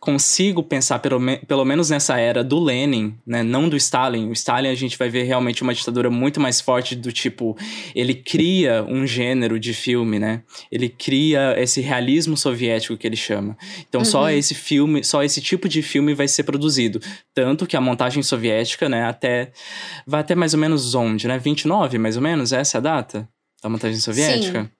consigo pensar, pelo, me- pelo menos nessa era do Lenin, né, não do Stalin. O Stalin a gente vai ver realmente uma ditadura muito mais forte do tipo, ele cria um gênero de filme, né? Ele cria esse realismo soviético que ele chama. Então só Uhum. esse filme, só esse tipo de filme vai ser produzido. Tanto que a montagem soviética, né, até vai até mais ou menos onde, né? 29, mais ou menos, essa é a data da montagem soviética? Sim.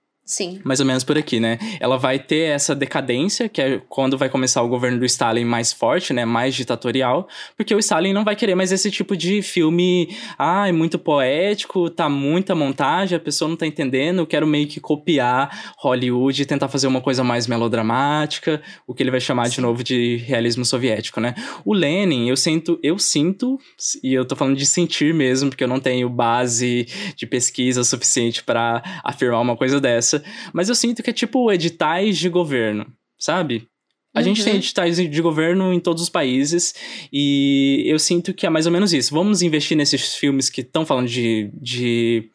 Mais ou menos por aqui, né? Ela vai ter essa decadência, que é quando vai começar o governo do Stalin mais forte, né? Mais ditatorial, porque o Stalin não vai querer mais esse tipo de filme, ah, é muito poético, tá muita montagem, a pessoa não tá entendendo, eu quero meio que copiar Hollywood e tentar fazer uma coisa mais melodramática, o que ele vai chamar de novo de realismo soviético, né? O Lenin, eu sinto, eu sinto, e eu tô falando de sentir mesmo, porque eu não tenho base de pesquisa suficiente para afirmar uma coisa dessa, mas eu sinto que é tipo editais de governo, sabe? A gente Uhum. tem editais de governo em todos os países e eu sinto que é mais ou menos isso. Vamos investir nesses filmes que estão falando de, de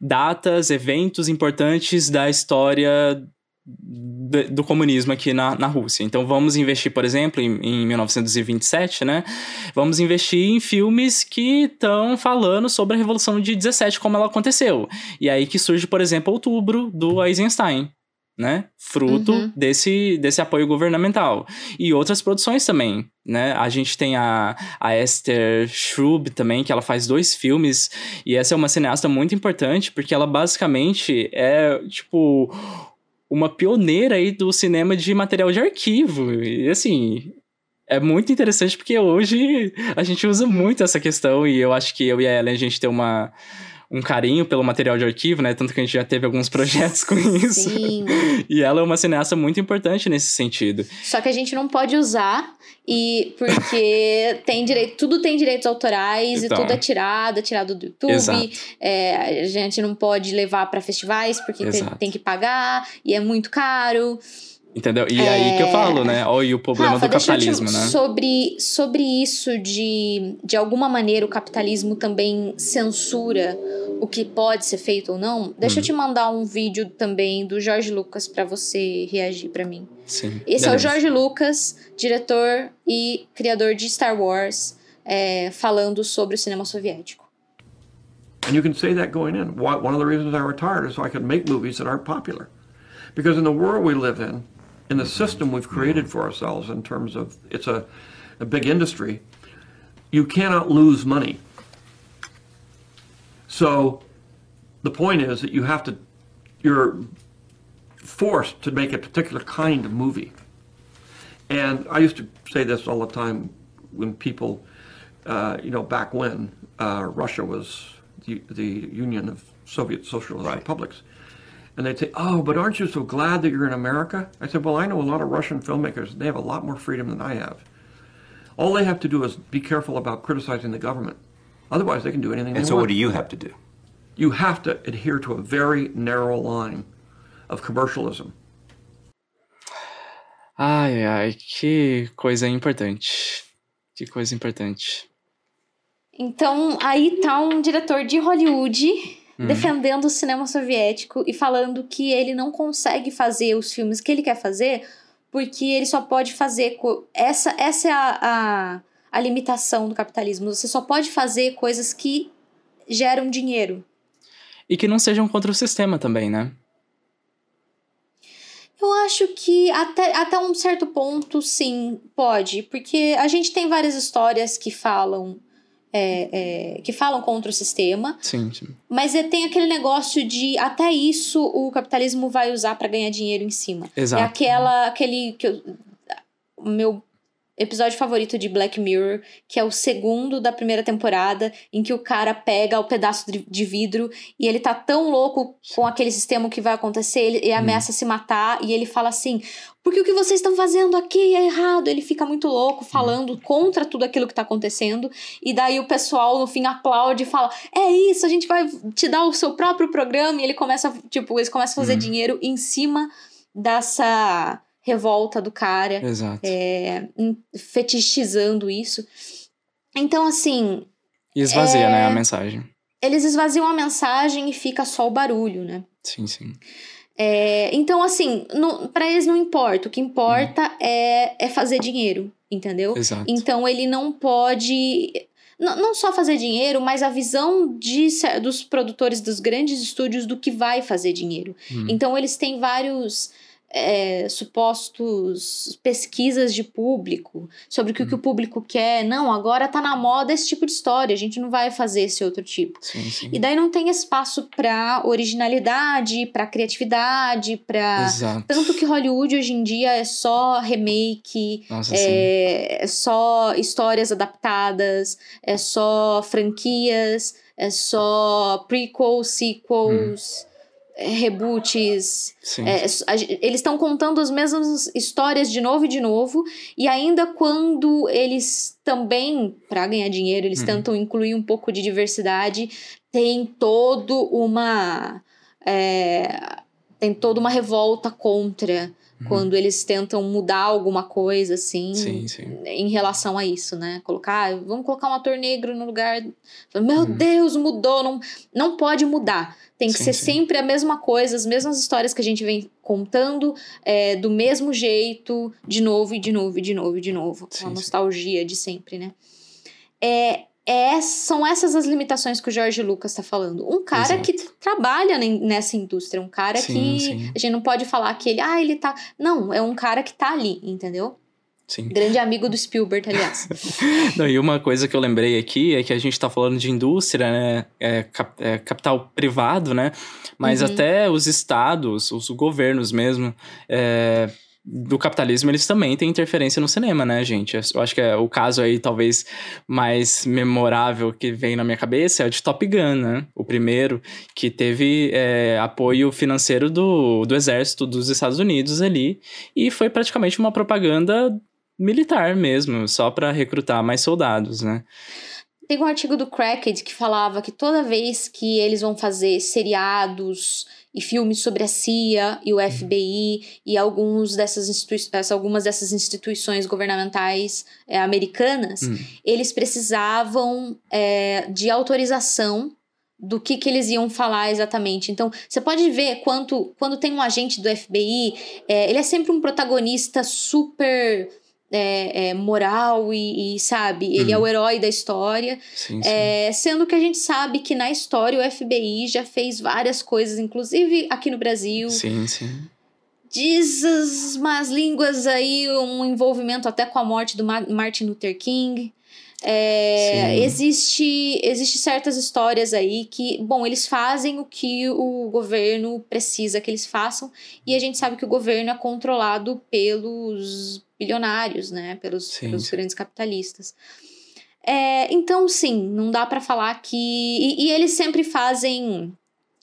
datas, eventos importantes da história do comunismo aqui na, na Rússia. Então vamos investir, por exemplo, em, em 1927, né? Vamos investir em filmes que estão falando sobre a Revolução de 17, como ela aconteceu. E aí que surge, por exemplo, Outubro, do Eisenstein, né? Fruto uhum. desse, desse apoio governamental. E outras produções também, né? A gente tem a, a Esther Schrub também, que ela faz dois filmes, e essa é uma cineasta muito importante, porque ela basicamente é, tipo, uma pioneira aí do cinema de material de arquivo. E, assim, é muito interessante porque hoje a gente usa muito essa questão, e eu acho que eu e a Ellen, a gente tem uma um carinho pelo material de arquivo, né? Tanto que a gente já teve alguns projetos com isso. Sim. E ela é uma cineasta muito importante nesse sentido. Só que a gente não pode usar e porque tem direito, tudo tem direitos autorais então, e tudo é tirado, é tirado do YouTube. É, a gente não pode levar para festivais porque tem, tem que pagar e é muito caro. Entendeu? E é... aí que eu falo, né? Olha o problema Rafa, do capitalismo, te... né? Sobre, sobre isso de, de alguma maneira, o capitalismo também censura o que pode ser feito ou não, deixa hum. eu te mandar um vídeo também do Jorge Lucas para você reagir para mim. Sim. Esse Beleza. é o Jorge Lucas, diretor e criador de Star Wars, é, falando sobre o cinema soviético. And you can say that going in. One of the reasons I retired is so I could make movies that aren't popular. Because in the world we live in, in the system we've created for ourselves in terms of it's a, a big industry, you cannot lose money. So the point is that you have to, you're forced to make a particular kind of movie. And I used to say this all the time when people, uh, you know, back when uh, Russia was the, the Union of Soviet Socialist right. Republics. And they'd say, Oh, but aren't you so glad that you're in America? I said, Well, I know a lot of Russian filmmakers. They have a lot more freedom than I have. All they have to do is be careful about criticizing the government. Otherwise, they can do anything and they so want. what do you have to do? You have to adhere to a very narrow line of commercialism. Ai, ai, que coisa importante. Que coisa importante. Então, aí tá um diretor de Hollywood uhum. defendendo o cinema soviético e falando que ele não consegue fazer os filmes que ele quer fazer porque ele só pode fazer. Essa, essa é a, a, a limitação do capitalismo. Você só pode fazer coisas que geram dinheiro. E que não sejam contra o sistema também, né? Eu acho que até, até um certo ponto, sim, pode. Porque a gente tem várias histórias que falam é, é, que falam contra o sistema. Sim, sim. Mas é, tem aquele negócio de até isso o capitalismo vai usar para ganhar dinheiro em cima. Exato. É aquela aquele que eu, o meu episódio favorito de Black Mirror, que é o segundo da primeira temporada, em que o cara pega o pedaço de vidro e ele tá tão louco com aquele sistema que vai acontecer, ele, ele hum. ameaça se matar e ele fala assim: porque o que vocês estão fazendo aqui é errado. Ele fica muito louco falando hum. contra tudo aquilo que tá acontecendo. E daí o pessoal, no fim, aplaude e fala: É isso, a gente vai te dar o seu próprio programa. E ele começa, tipo, eles começam a fazer hum. dinheiro em cima dessa revolta do cara. Exato. É, fetichizando isso. Então, assim. E esvazia, é... né, a mensagem. Eles esvaziam a mensagem e fica só o barulho, né? Sim, sim. É, então, assim, para eles não importa. O que importa hum. é, é fazer dinheiro, entendeu? Exato. Então, ele não pode não só fazer dinheiro, mas a visão de, dos produtores dos grandes estúdios do que vai fazer dinheiro. Hum. Então, eles têm vários é, supostos pesquisas de público sobre o que, hum. que, o público quer. Não, agora tá na moda esse tipo de história, a gente não vai fazer esse outro tipo. Sim, sim. E daí não tem espaço para originalidade, para criatividade, para tanto que Hollywood hoje em dia é só remake, Nossa, é, é só histórias adaptadas, é só franquias, é só prequels, sequels. Hum reboots. É, eles estão contando as mesmas histórias de novo e de novo. E ainda quando eles também, para ganhar dinheiro, eles uhum. tentam incluir um pouco de diversidade, tem todo uma. É, tem toda uma revolta contra uhum. quando eles tentam mudar alguma coisa, assim, sim, sim. em relação a isso, né? Colocar, ah, vamos colocar um ator negro no lugar. Meu uhum. Deus, mudou, não, não pode mudar. Tem que sim, ser sim. sempre a mesma coisa, as mesmas histórias que a gente vem contando é, do mesmo jeito, de novo e de novo e de novo e de novo. Com a nostalgia de sempre, né? É, é, são essas as limitações que o Jorge Lucas está falando. Um cara Exato. que trabalha nessa indústria, um cara sim, que sim. a gente não pode falar que ele, ah, ele tá. Não, é um cara que tá ali, entendeu? Sim. Grande amigo do Spielberg, aliás. não, e uma coisa que eu lembrei aqui é que a gente está falando de indústria, né? É, cap, é, capital privado, né? Mas uhum. até os estados, os governos mesmo, é, do capitalismo, eles também têm interferência no cinema, né, gente? Eu acho que é o caso aí, talvez, mais memorável que vem na minha cabeça é o de Top Gun, né? O primeiro, que teve é, apoio financeiro do, do exército dos Estados Unidos ali, e foi praticamente uma propaganda militar mesmo, só para recrutar mais soldados, né? Tem um artigo do Cracked que falava que toda vez que eles vão fazer seriados e filmes sobre a CIA e o uhum. FBI e alguns dessas algumas dessas instituições governamentais é, americanas, hum. eles precisavam é, de autorização do que, que eles iam falar exatamente. Então, você pode ver quanto, quando tem um agente do FBI, é, ele é sempre um protagonista super é, é, moral e, e, sabe, ele é o uhum. herói da história. Sim, é, sendo que a gente sabe que na história o FBI já fez várias coisas, inclusive aqui no Brasil. Sim, sim. Diz as más línguas aí, um envolvimento até com a morte do Martin Luther King. É, existe, existe certas histórias aí que, bom, eles fazem o que o governo precisa que eles façam, e a gente sabe que o governo é controlado pelos bilionários, né? Pelos, sim, pelos sim. grandes capitalistas. É, então, sim, não dá para falar que. E, e, eles sempre fazem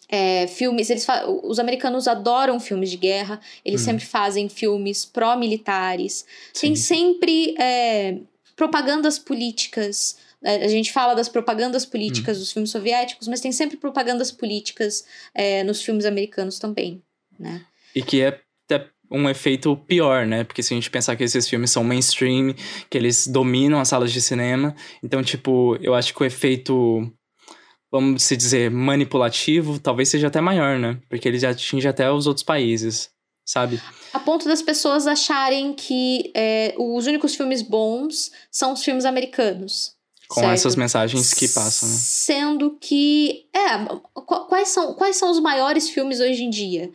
é, filmes. Eles fa... Os americanos adoram filmes de guerra, eles hum. sempre fazem filmes pró-militares. Tem sempre é, propagandas políticas. É, a gente fala das propagandas políticas hum. dos filmes soviéticos, mas tem sempre propagandas políticas é, nos filmes americanos também, né? E que é até um efeito pior, né? Porque se a gente pensar que esses filmes são mainstream, que eles dominam as salas de cinema, então, tipo, eu acho que o efeito, vamos se dizer, manipulativo, talvez seja até maior, né? Porque ele atinge até os outros países, sabe? A ponto das pessoas acharem que é, os únicos filmes bons são os filmes americanos. Com certo? essas mensagens que passam, né? Sendo que. É, quais são, quais são os maiores filmes hoje em dia?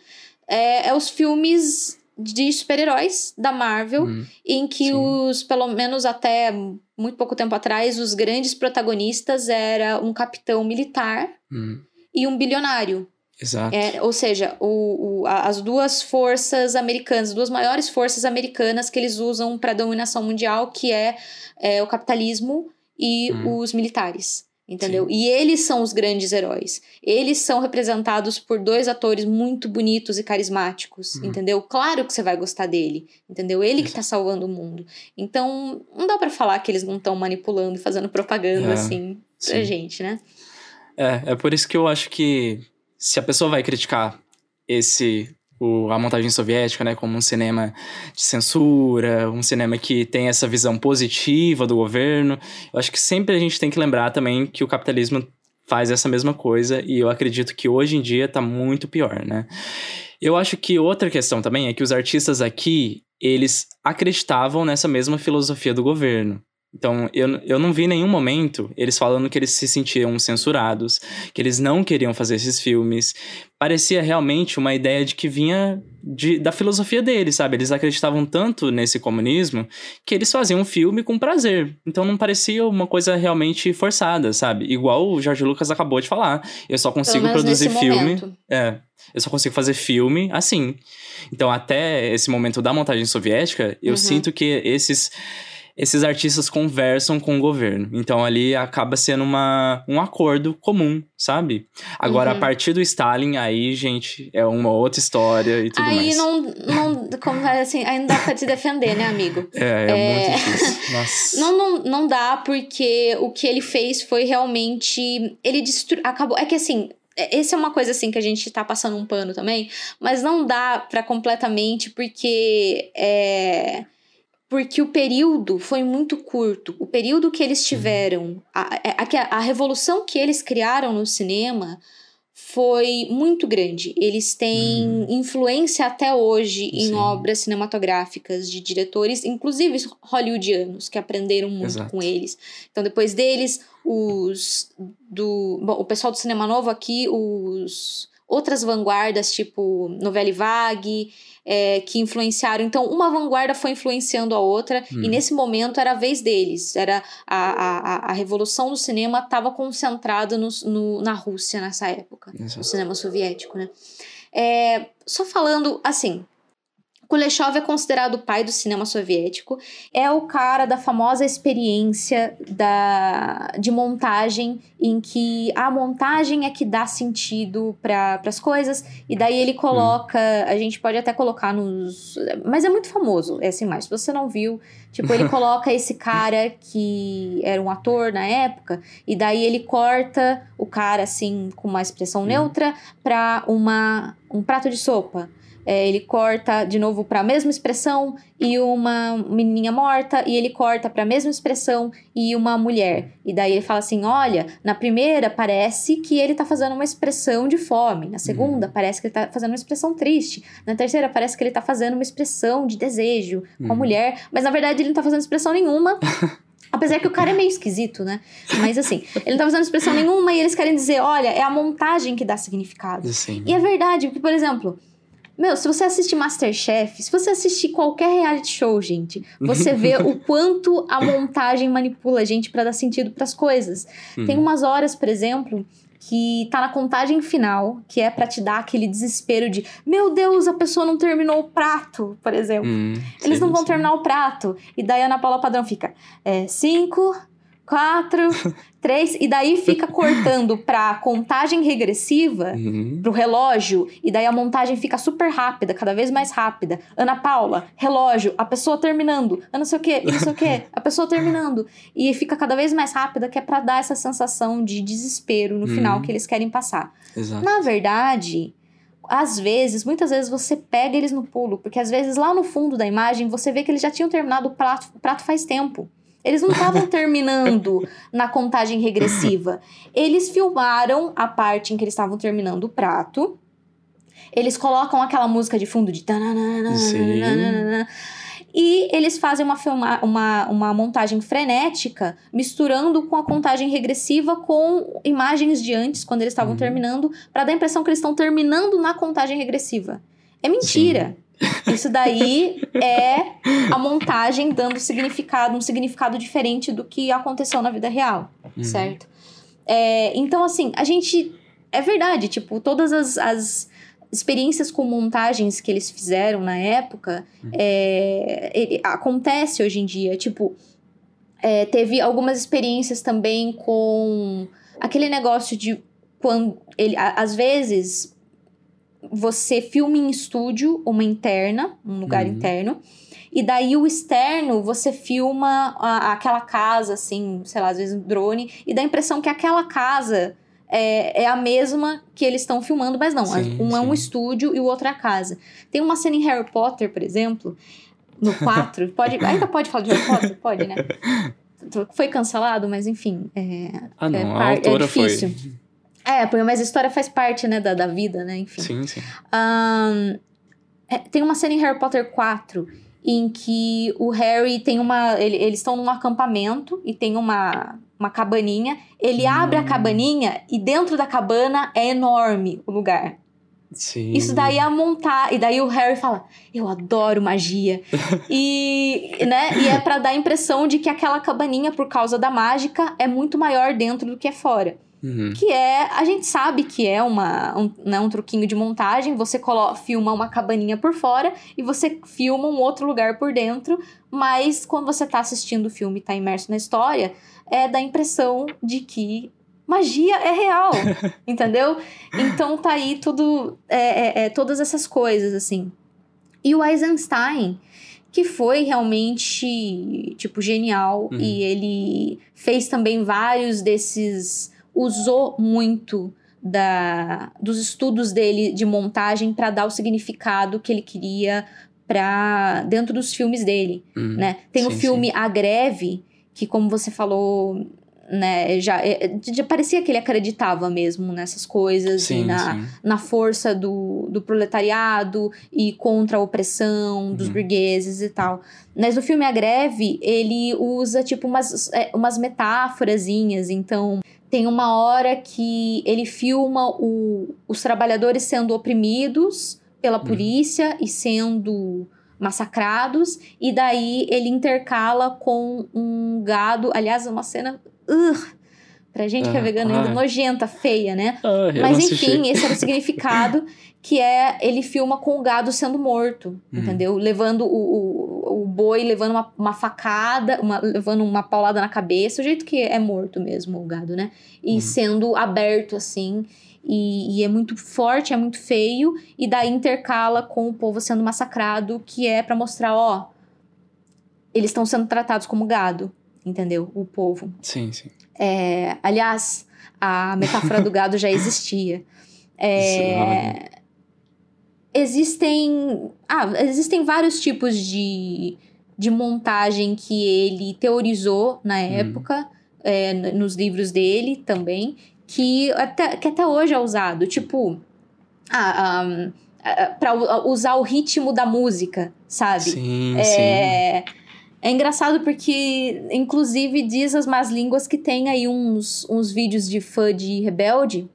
É, é os filmes de super-heróis da Marvel, hum, em que sim. os, pelo menos até muito pouco tempo atrás, os grandes protagonistas era um capitão militar hum. e um bilionário. Exato. É, ou seja, o, o, as duas forças americanas, duas maiores forças americanas que eles usam para a dominação mundial, que é, é, o capitalismo e hum. os militares. Entendeu? Sim. E eles são os grandes heróis. Eles são representados por dois atores muito bonitos e carismáticos, uhum. entendeu? Claro que você vai gostar dele, entendeu? Ele que tá salvando o mundo. Então, não dá para falar que eles não estão manipulando e fazendo propaganda é, assim pra sim. gente, né? É, é por isso que eu acho que se a pessoa vai criticar esse o, a montagem soviética, né, como um cinema de censura, um cinema que tem essa visão positiva do governo. Eu acho que sempre a gente tem que lembrar também que o capitalismo faz essa mesma coisa e eu acredito que hoje em dia está muito pior, né? Eu acho que outra questão também é que os artistas aqui, eles acreditavam nessa mesma filosofia do governo. Então, eu, eu não vi em nenhum momento eles falando que eles se sentiam censurados, que eles não queriam fazer esses filmes. Parecia realmente uma ideia de que vinha de, da filosofia deles, sabe? Eles acreditavam tanto nesse comunismo que eles faziam um filme com prazer. Então, não parecia uma coisa realmente forçada, sabe? Igual o Jorge Lucas acabou de falar. Eu só consigo produzir filme. Momento. É. Eu só consigo fazer filme assim. Então, até esse momento da montagem soviética, eu uhum. sinto que esses esses artistas conversam com o governo. Então ali acaba sendo uma, um acordo comum, sabe? Agora, uhum. a partir do Stalin, aí, gente, é uma outra história e tudo aí mais. Aí não, não, como, assim, aí não dá pra te defender, né, amigo? É, é, é... muito difícil. Nossa. Não, não, não dá, porque o que ele fez foi realmente. Ele destru... acabou. É que assim, essa é uma coisa assim que a gente tá passando um pano também, mas não dá para completamente porque é porque o período foi muito curto. O período que eles tiveram, a, a, a revolução que eles criaram no cinema foi muito grande. Eles têm hum. influência até hoje em Sim. obras cinematográficas de diretores, inclusive hollywoodianos, que aprenderam muito Exato. com eles. Então, depois deles, os do. Bom, o pessoal do cinema novo aqui, os outras vanguardas, tipo Novelle Vague, é, que influenciaram. Então, uma vanguarda foi influenciando a outra, hum. e nesse momento era a vez deles. Era a, a, a revolução do cinema estava concentrada no, no, na Rússia nessa época, Exato. no cinema soviético, né? É, só falando assim, Kuleshov é considerado o pai do cinema soviético. É o cara da famosa experiência da, de montagem, em que a montagem é que dá sentido para as coisas. E daí ele coloca. Hum. A gente pode até colocar nos. Mas é muito famoso essa imagem. Se você não viu, tipo, ele coloca esse cara que era um ator na época. E daí ele corta o cara assim, com uma expressão hum. neutra, para um prato de sopa é, ele corta de novo para a mesma expressão e uma menininha morta, e ele corta para a mesma expressão e uma mulher. E daí ele fala assim: olha, na primeira parece que ele tá fazendo uma expressão de fome, na segunda uhum. parece que ele tá fazendo uma expressão triste, na terceira parece que ele tá fazendo uma expressão de desejo com a uhum. mulher, mas na verdade ele não tá fazendo expressão nenhuma. Apesar que o cara é meio esquisito, né? Mas assim, ele não tá fazendo expressão nenhuma e eles querem dizer, olha, é a montagem que dá significado. Sim. E é verdade, porque, por exemplo, meu, se você assiste Masterchef, se você assistir qualquer reality show, gente, você vê o quanto a montagem manipula a gente para dar sentido para as coisas. Uhum. Tem umas horas, por exemplo, que tá na contagem final, que é para te dar aquele desespero de, meu Deus, a pessoa não terminou o prato, por exemplo. Hum, Eles sim, não vão sim. terminar o prato. E daí a Ana Paula Padrão fica, é, cinco, quatro, três, e daí fica cortando pra contagem regressiva uhum. pro relógio, e daí a montagem fica super rápida, cada vez mais rápida. Ana Paula, relógio, a pessoa terminando, eu não sei o que, não sei o que, a pessoa terminando. E fica cada vez mais rápida, que é pra dar essa sensação de desespero no uhum. final que eles querem passar. Exato. Na verdade, às vezes, muitas vezes você pega eles no pulo, porque às vezes lá no fundo da imagem você vê que eles já tinham terminado o prato, o prato faz tempo. Eles não estavam terminando na contagem regressiva. Eles filmaram a parte em que eles estavam terminando o prato. Eles colocam aquela música de fundo de. E eles fazem uma, filma, uma, uma montagem frenética, misturando com a contagem regressiva com imagens de antes, quando eles estavam uhum. terminando, para dar a impressão que eles estão terminando na contagem regressiva. É mentira. Sim. Isso daí é a montagem dando significado, um significado diferente do que aconteceu na vida real, uhum. certo? É, então, assim, a gente. É verdade, tipo, todas as, as experiências com montagens que eles fizeram na época uhum. é, ele, acontece hoje em dia. Tipo, é, teve algumas experiências também com aquele negócio de quando ele, às vezes você filma em estúdio uma interna, um lugar uhum. interno. E daí o externo, você filma a, aquela casa, assim, sei lá, às vezes um drone, e dá a impressão que aquela casa é, é a mesma que eles estão filmando, mas não. Sim, um sim. é um estúdio e o outro é a casa. Tem uma cena em Harry Potter, por exemplo, no 4. pode, ainda pode falar de Harry Potter? Pode, né? Foi cancelado, mas enfim. É, ah, não. É, a autora é difícil. foi. É, mas a história faz parte, né, da, da vida, né? Enfim. Sim, sim. Um, é, tem uma cena em Harry Potter 4 em que o Harry tem uma. Ele, eles estão num acampamento e tem uma, uma cabaninha. Ele hum. abre a cabaninha e dentro da cabana é enorme o lugar. Sim. Isso daí é a montar. E daí o Harry fala: Eu adoro magia. e, né, e é para dar a impressão de que aquela cabaninha, por causa da mágica, é muito maior dentro do que é fora. Uhum. Que é, a gente sabe que é uma, um, né, um truquinho de montagem. Você coloca, filma uma cabaninha por fora e você filma um outro lugar por dentro. Mas quando você tá assistindo o filme e tá imerso na história, é da impressão de que magia é real, entendeu? Então tá aí tudo, é, é, é, todas essas coisas, assim. E o Eisenstein, que foi realmente, tipo, genial, uhum. e ele fez também vários desses usou muito da, dos estudos dele de montagem para dar o significado que ele queria para dentro dos filmes dele, Hum, né? Tem o sim, filme A Greve, que como você falou, né, já, é, já parecia que ele acreditava mesmo nessas coisas e Sim, na, sim. na força do, do proletariado e contra a opressão dos Uhum. burgueses e tal. Mas no filme A Greve, ele usa, tipo, umas, é, umas metáforazinhas. Então, tem uma hora que ele filma o- os trabalhadores sendo oprimidos pela polícia e sendo massacrados. E daí ele intercala com um gado. Aliás, é uma cena... Uh, pra gente que é Ah, vegano ainda ai. nojenta, feia, né? Ah, Mas enfim, esse era o significado, que é ele filma com o gado sendo morto, Uhum. entendeu? Levando o, o, o boi, levando uma, uma facada, uma- levando uma paulada na cabeça, o jeito que é morto mesmo o gado, né? E Uhum. sendo aberto assim. E, e é muito forte, é muito feio, e daí intercala com o povo sendo massacrado, que é pra mostrar, ó, eles estão sendo tratados como gado, entendeu? O povo. Sim, sim. É, aliás, a metáfora do gado já existia. É, existem, ah, existem vários tipos de, de montagem que ele teorizou na época, é, n- nos livros dele também, que até, que até hoje é usado. Tipo, ah, um, para usar o ritmo da música, sabe? Sim, sim. É, é engraçado porque, inclusive, diz as más línguas que tem aí uns, uns vídeos de fã de Rebelde.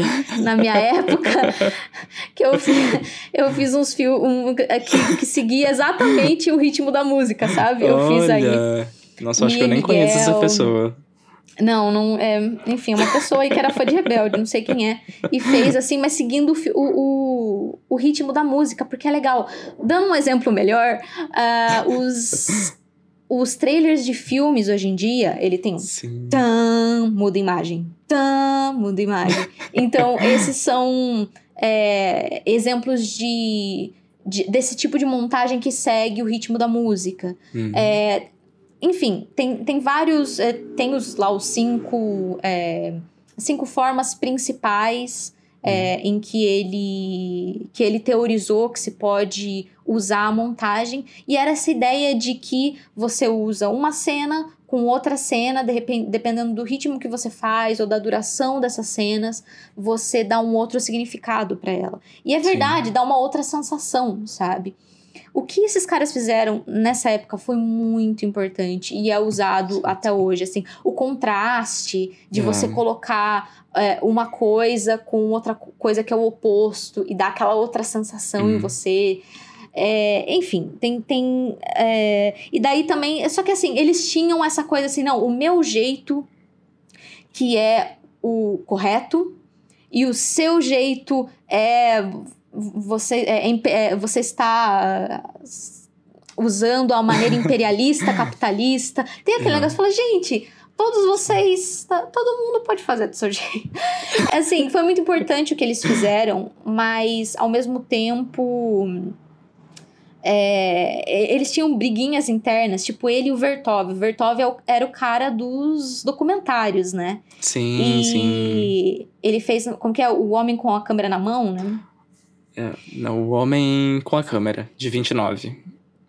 Na minha época, que eu, eu fiz uns filmes um, que, que seguia exatamente o ritmo da música, sabe? Eu fiz aí. Olha, Nossa, eu acho que eu nem conheço essa Miguel. pessoa. Não, não. É, enfim, uma pessoa aí que era fã de Rebelde, não sei quem é. E fez assim, mas seguindo o, o, o, ritmo da música, porque é legal. Dando um exemplo melhor, ah, os, os trailers de filmes hoje em dia, ele tem um Sim. tan, muda imagem, tan, muda imagem. Então, esses são é, exemplos de, de- desse tipo de montagem que segue o ritmo da música. Uhum. É, enfim, tem, tem vários. é, tem os, lá os cinco, é, cinco formas principais é, em que ele, que ele teorizou que se pode usar a montagem. E era essa ideia de que você usa uma cena com outra cena, de repente, dependendo do ritmo que você faz ou da duração dessas cenas, você dá um outro significado para ela. E é Sim. verdade, dá uma outra sensação, sabe? O que esses caras fizeram nessa época foi muito importante e é usado até hoje, assim, o contraste de É. você colocar é, uma coisa com outra co- coisa que é o oposto e dar aquela outra sensação em Hum. você. É, enfim, tem. tem é, e daí também. Só que assim, eles tinham essa coisa assim, não, o meu jeito, que é o correto, e o seu jeito é. Você, é, é, você está usando a maneira imperialista, capitalista. Tem aquele Uhum. negócio que fala, gente, todos vocês. tá- Todo mundo pode fazer do seu jeito. Assim, foi muito importante o que eles fizeram, mas ao mesmo tempo. É, eles tinham briguinhas internas, tipo ele e o Vertov. O Vertov é era o cara dos documentários, né? Sim, e sim. ele fez. Como que é? O Homem com a Câmera na Mão, né? É, não, o Homem com a Câmera, de 29.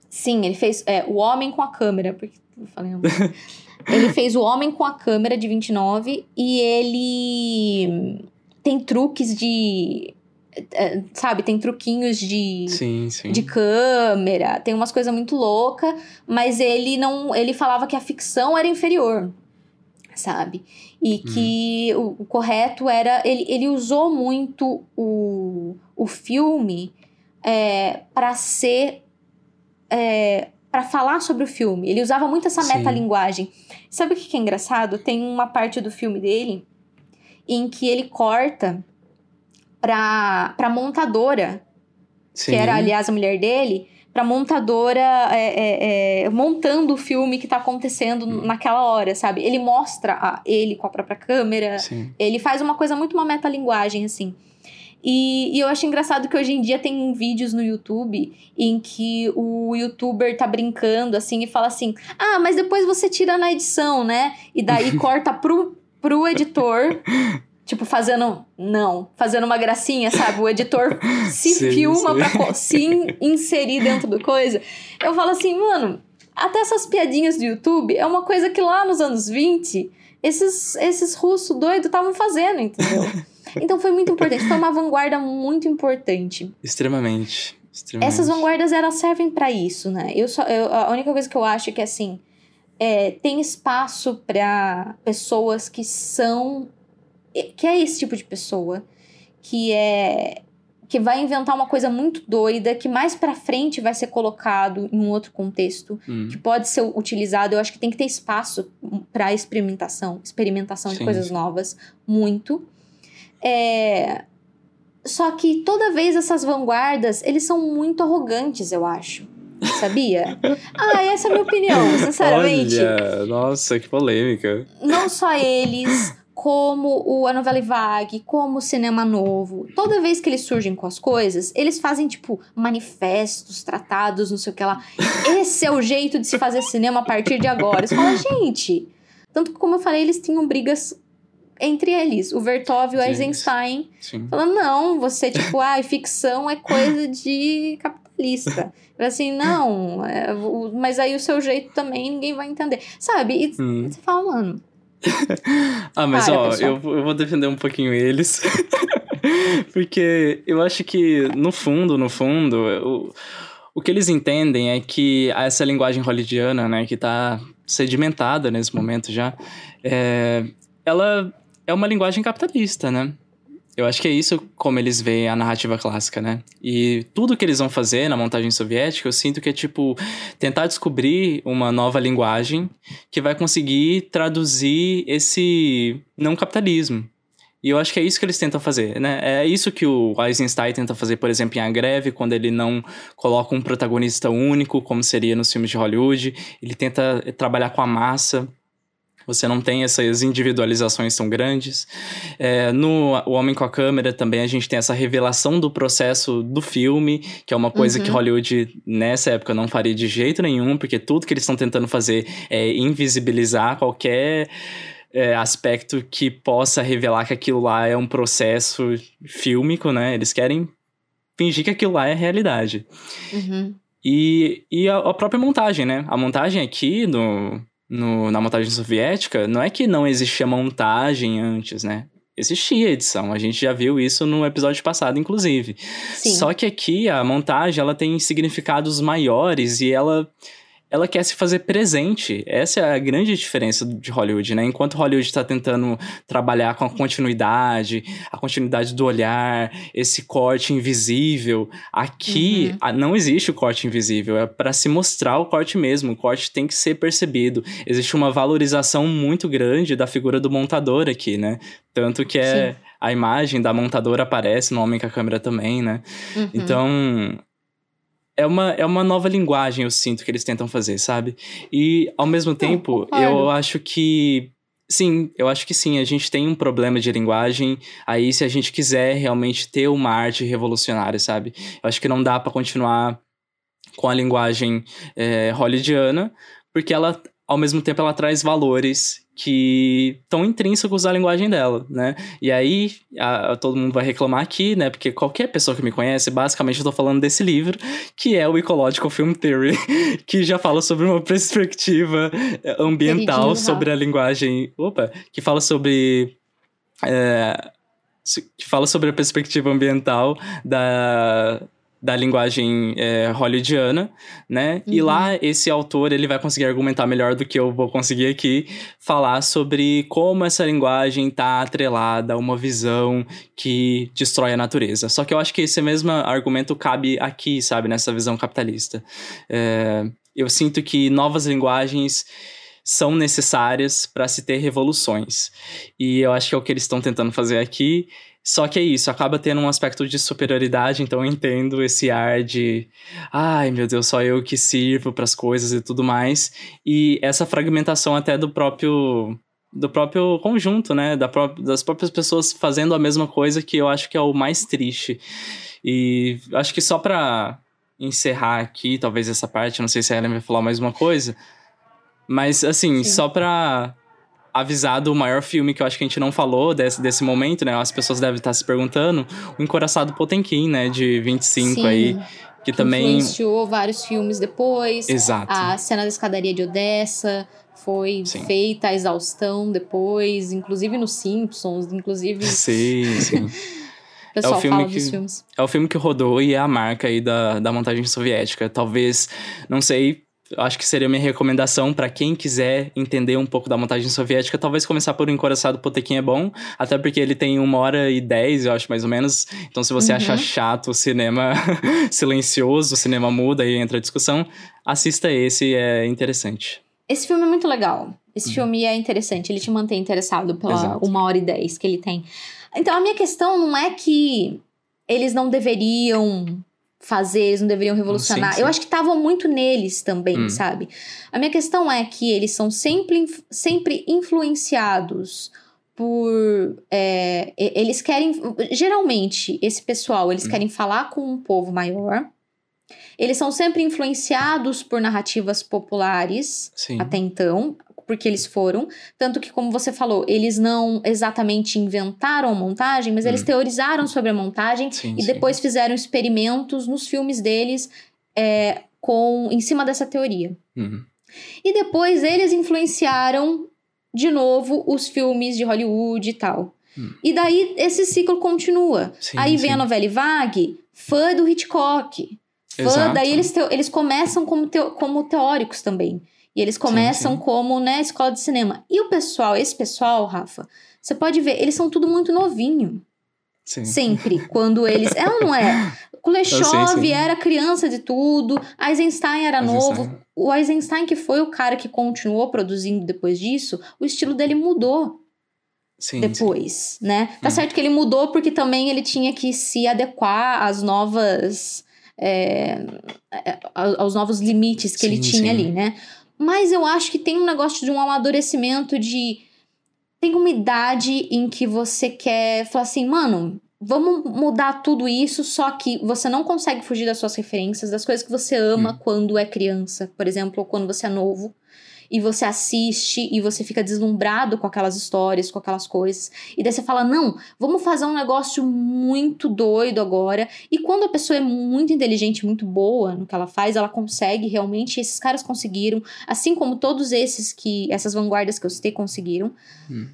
Sim, ele fez é, O Homem com a Câmera. Porque eu falei, ele fez O Homem com a Câmera de 29 e ele tem truques de. É, sabe, tem truquinhos de. Sim, sim. de câmera, tem umas coisas muito loucas, mas ele não. Ele falava que a ficção era inferior, sabe? E que o, o correto era. Ele, ele usou muito o, o filme é, para ser. É, para falar sobre o filme. Ele usava muito essa metalinguagem. Sabe o que é engraçado? Tem uma parte do filme dele em que ele corta pra, pra montadora Sim. que era, aliás, a mulher dele, pra montadora é, é, é, montando o filme que tá acontecendo Hum. naquela hora, sabe? Ele mostra a- ele com a própria câmera, Sim. ele faz uma coisa muito uma metalinguagem, assim. E, e eu acho engraçado que hoje em dia tem vídeos no YouTube em que o youtuber tá brincando, assim, e fala assim: Ah, mas depois você tira na edição, né? E daí corta pro, pro editor. Tipo, fazendo. Não, fazendo uma gracinha, sabe? O editor se Sim, filma sim. pra se in- inserir dentro do coisa. Eu falo assim, mano, até essas piadinhas do YouTube é uma coisa que lá nos anos 20, esses, esses russos doidos estavam fazendo, entendeu? Então foi muito importante, foi uma vanguarda muito importante. Extremamente. extremamente. Essas vanguardas, elas servem pra isso, né? Eu só, eu- a única coisa que eu acho é que, assim, é, tem espaço pra pessoas que são... Que é esse tipo de pessoa. Que é... Que vai inventar uma coisa muito doida, que mais pra frente vai ser colocado em um outro contexto, Hum. que pode ser utilizado. Eu acho que tem que ter espaço pra experimentação, experimentação de Sim, coisas sim. novas, muito. É, só que toda vez essas vanguardas, eles são muito arrogantes, eu acho. Sabia? ah, essa é a minha opinião, sinceramente. Olha, nossa, que polêmica. Não só eles, como o A Novela Vague, como o Cinema Novo. Toda vez que eles surgem com as coisas, eles fazem, tipo, manifestos, tratados, não sei o que lá. Esse é o jeito de se fazer cinema a partir de agora. Você fala, gente. Tanto que, como eu falei, eles tinham brigas entre eles. O Vertov e o. Eisenstein. Sim. Falando, não, você, tipo, ah, ficção é coisa de capitalista. Eu Assim, não, é, mas aí o seu jeito também ninguém vai entender. Sabe? E Hum. você fala, mano, Ah, mas Para, ó, eu, eu vou defender um pouquinho eles. Porque eu acho que, no fundo, no fundo, o, o que eles entendem é que essa linguagem hollywoodiana, né, que tá sedimentada nesse momento já, é, ela é uma linguagem capitalista, né? Eu acho que é isso como eles veem a narrativa clássica, né? E tudo que eles vão fazer na montagem soviética, eu sinto que é tipo tentar descobrir uma nova linguagem que vai conseguir traduzir esse não capitalismo. E eu acho que é isso que eles tentam fazer, né? É isso que o Eisenstein tenta fazer, por exemplo, em A Greve, quando ele não coloca um protagonista único, como seria nos filmes de Hollywood. Ele tenta trabalhar com a massa. Você não tem essas individualizações tão grandes. É, no O Homem com a Câmera também a gente tem essa revelação do processo do filme, que é uma coisa Uhum. que Hollywood nessa época não faria de jeito nenhum, porque tudo que eles estão tentando fazer é invisibilizar qualquer é, aspecto que possa revelar que aquilo lá é um processo fílmico, né? Eles querem fingir que aquilo lá é realidade. uhum, E, e a, a própria montagem, né? A montagem aqui no, no- na montagem soviética, não é que não existia montagem antes, né? Existia edição, a gente já viu isso no episódio passado, inclusive. sim. Só que aqui a montagem ela tem significados maiores e ela ela quer se fazer presente. Essa é a grande diferença de Hollywood, né? Enquanto Hollywood está tentando trabalhar com a continuidade, a continuidade do olhar, esse corte invisível, aqui Uhum. a- não existe o corte invisível, é para se mostrar o corte mesmo. O corte tem que ser percebido. Existe uma valorização muito grande da figura do montador aqui, né? Tanto que é Sim. a imagem da montadora aparece no Homem com a Câmera também, né? Uhum. Então, é uma, é uma nova linguagem, eu sinto, que eles tentam fazer, sabe? E, ao mesmo tempo, eu acho que. Sim, eu acho que sim, a gente tem um problema de linguagem. Aí, se a gente quiser realmente ter uma arte revolucionária, sabe? Eu acho que não dá pra continuar com a linguagem é, hollywoodiana, porque ela, ao mesmo tempo, ela traz valores que estão intrínsecos à linguagem dela, né? E aí, a- todo mundo vai reclamar aqui, né? Porque qualquer pessoa que me conhece, basicamente eu tô falando desse livro, que é o Ecological Film Theory, que já fala sobre uma perspectiva eh, ambiental, sobre a linguagem... Opa! Que fala sobre... é, que fala sobre a perspectiva ambiental da, da linguagem é, hollywoodiana, né? E Uhum. lá esse autor ele vai conseguir argumentar melhor do que eu vou conseguir aqui, falar sobre como essa linguagem está atrelada a uma visão que destrói a natureza. Só que eu acho que esse mesmo argumento cabe aqui, sabe, nessa visão capitalista. É, eu sinto que novas linguagens são necessárias para se ter revoluções. E eu acho que é o que eles estão tentando fazer aqui. Só que é isso, acaba tendo um aspecto de superioridade, então eu entendo esse ar de ai meu Deus, só eu que sirvo para as coisas e tudo mais. E essa fragmentação até do próprio do próprio conjunto, né, da pró das próprias pessoas fazendo a mesma coisa que eu acho que é o mais triste. E acho que só para encerrar aqui, talvez essa parte, não sei se a Ellen vai falar mais uma coisa, mas assim, Sim. só pra avisado o maior filme que eu acho que a gente não falou desse, desse momento, né? As pessoas devem estar se perguntando. O Encoraçado Potemkin, né? De 25 Sim. aí. Que, que também. influenciou vários filmes depois. Exato. A cena da escadaria de Odessa foi Sim. feita a exaustão depois, inclusive nos Simpsons, inclusive Sim, sim. é o filme que- dos filmes. É o filme que rodou e é a marca aí da, da montagem soviética. Talvez, não sei, acho que seria minha recomendação pra quem quiser entender um pouco da montagem soviética. Talvez começar por O Encoraçado Potequim é bom, até porque ele tem uma hora e dez, eu acho, mais ou menos. Então, se você Uhum. achar chato o cinema silencioso, o cinema muda e entra a discussão, assista esse, é interessante. Esse filme é muito legal. Esse filme é interessante, ele te mantém interessado pela Uhum. Exato. uma hora e dez que ele tem. Então, a minha questão não é que eles não deveriam fazer, eles não deveriam revolucionar. Sim, sim. Eu acho que estavam muito neles também, Hum. sabe? A minha questão é que eles são sempre, sempre influenciados por. é, eles querem. Geralmente, esse pessoal, eles Hum. querem falar com um povo maior. Eles são sempre influenciados por narrativas populares Sim. até então, porque eles foram. Tanto que, como você falou, eles não exatamente inventaram a montagem, mas eles Hum. teorizaram sobre a montagem Sim, e sim. depois fizeram experimentos nos filmes deles é, com em cima dessa teoria. Uhum. E depois eles influenciaram de novo os filmes de Hollywood e tal. Hum. E daí esse ciclo continua. Sim, Aí vem sim. a novela Vague, fã do Hitchcock. Fã, Exato. daí eles, teo- eles começam como, teo- como teóricos também. E eles começam sim. como, né, escola de cinema. E o pessoal, esse pessoal, Rafa, você pode ver, eles são tudo muito novinho. Sim. Sempre. quando eles. É ou não é? Kuleshov sim. era criança de tudo, Eisenstein era Eisenstein. novo. O Eisenstein, que foi o cara que continuou produzindo depois disso, o estilo dele mudou Sim, sim. depois, né? Tá Uhum. certo que ele mudou porque também ele tinha que se adequar às novas. É, é, aos novos limites que ele Sim, tinha sim. ali, né? Mas eu acho que tem um negócio de um amadurecimento de. Tem uma idade em que você quer falar assim, mano, vamos mudar tudo isso, só que você não consegue fugir das suas referências, das coisas que você ama Hum. quando é criança, por exemplo, ou quando você é novo. E você assiste e você fica deslumbrado com aquelas histórias, com aquelas coisas. E daí você fala: não, vamos fazer um negócio muito doido agora. E quando a pessoa é muito inteligente, muito boa no que ela faz, ela consegue realmente. Esses caras conseguiram, assim como todos esses que. essas vanguardas que eu citei conseguiram. Hum.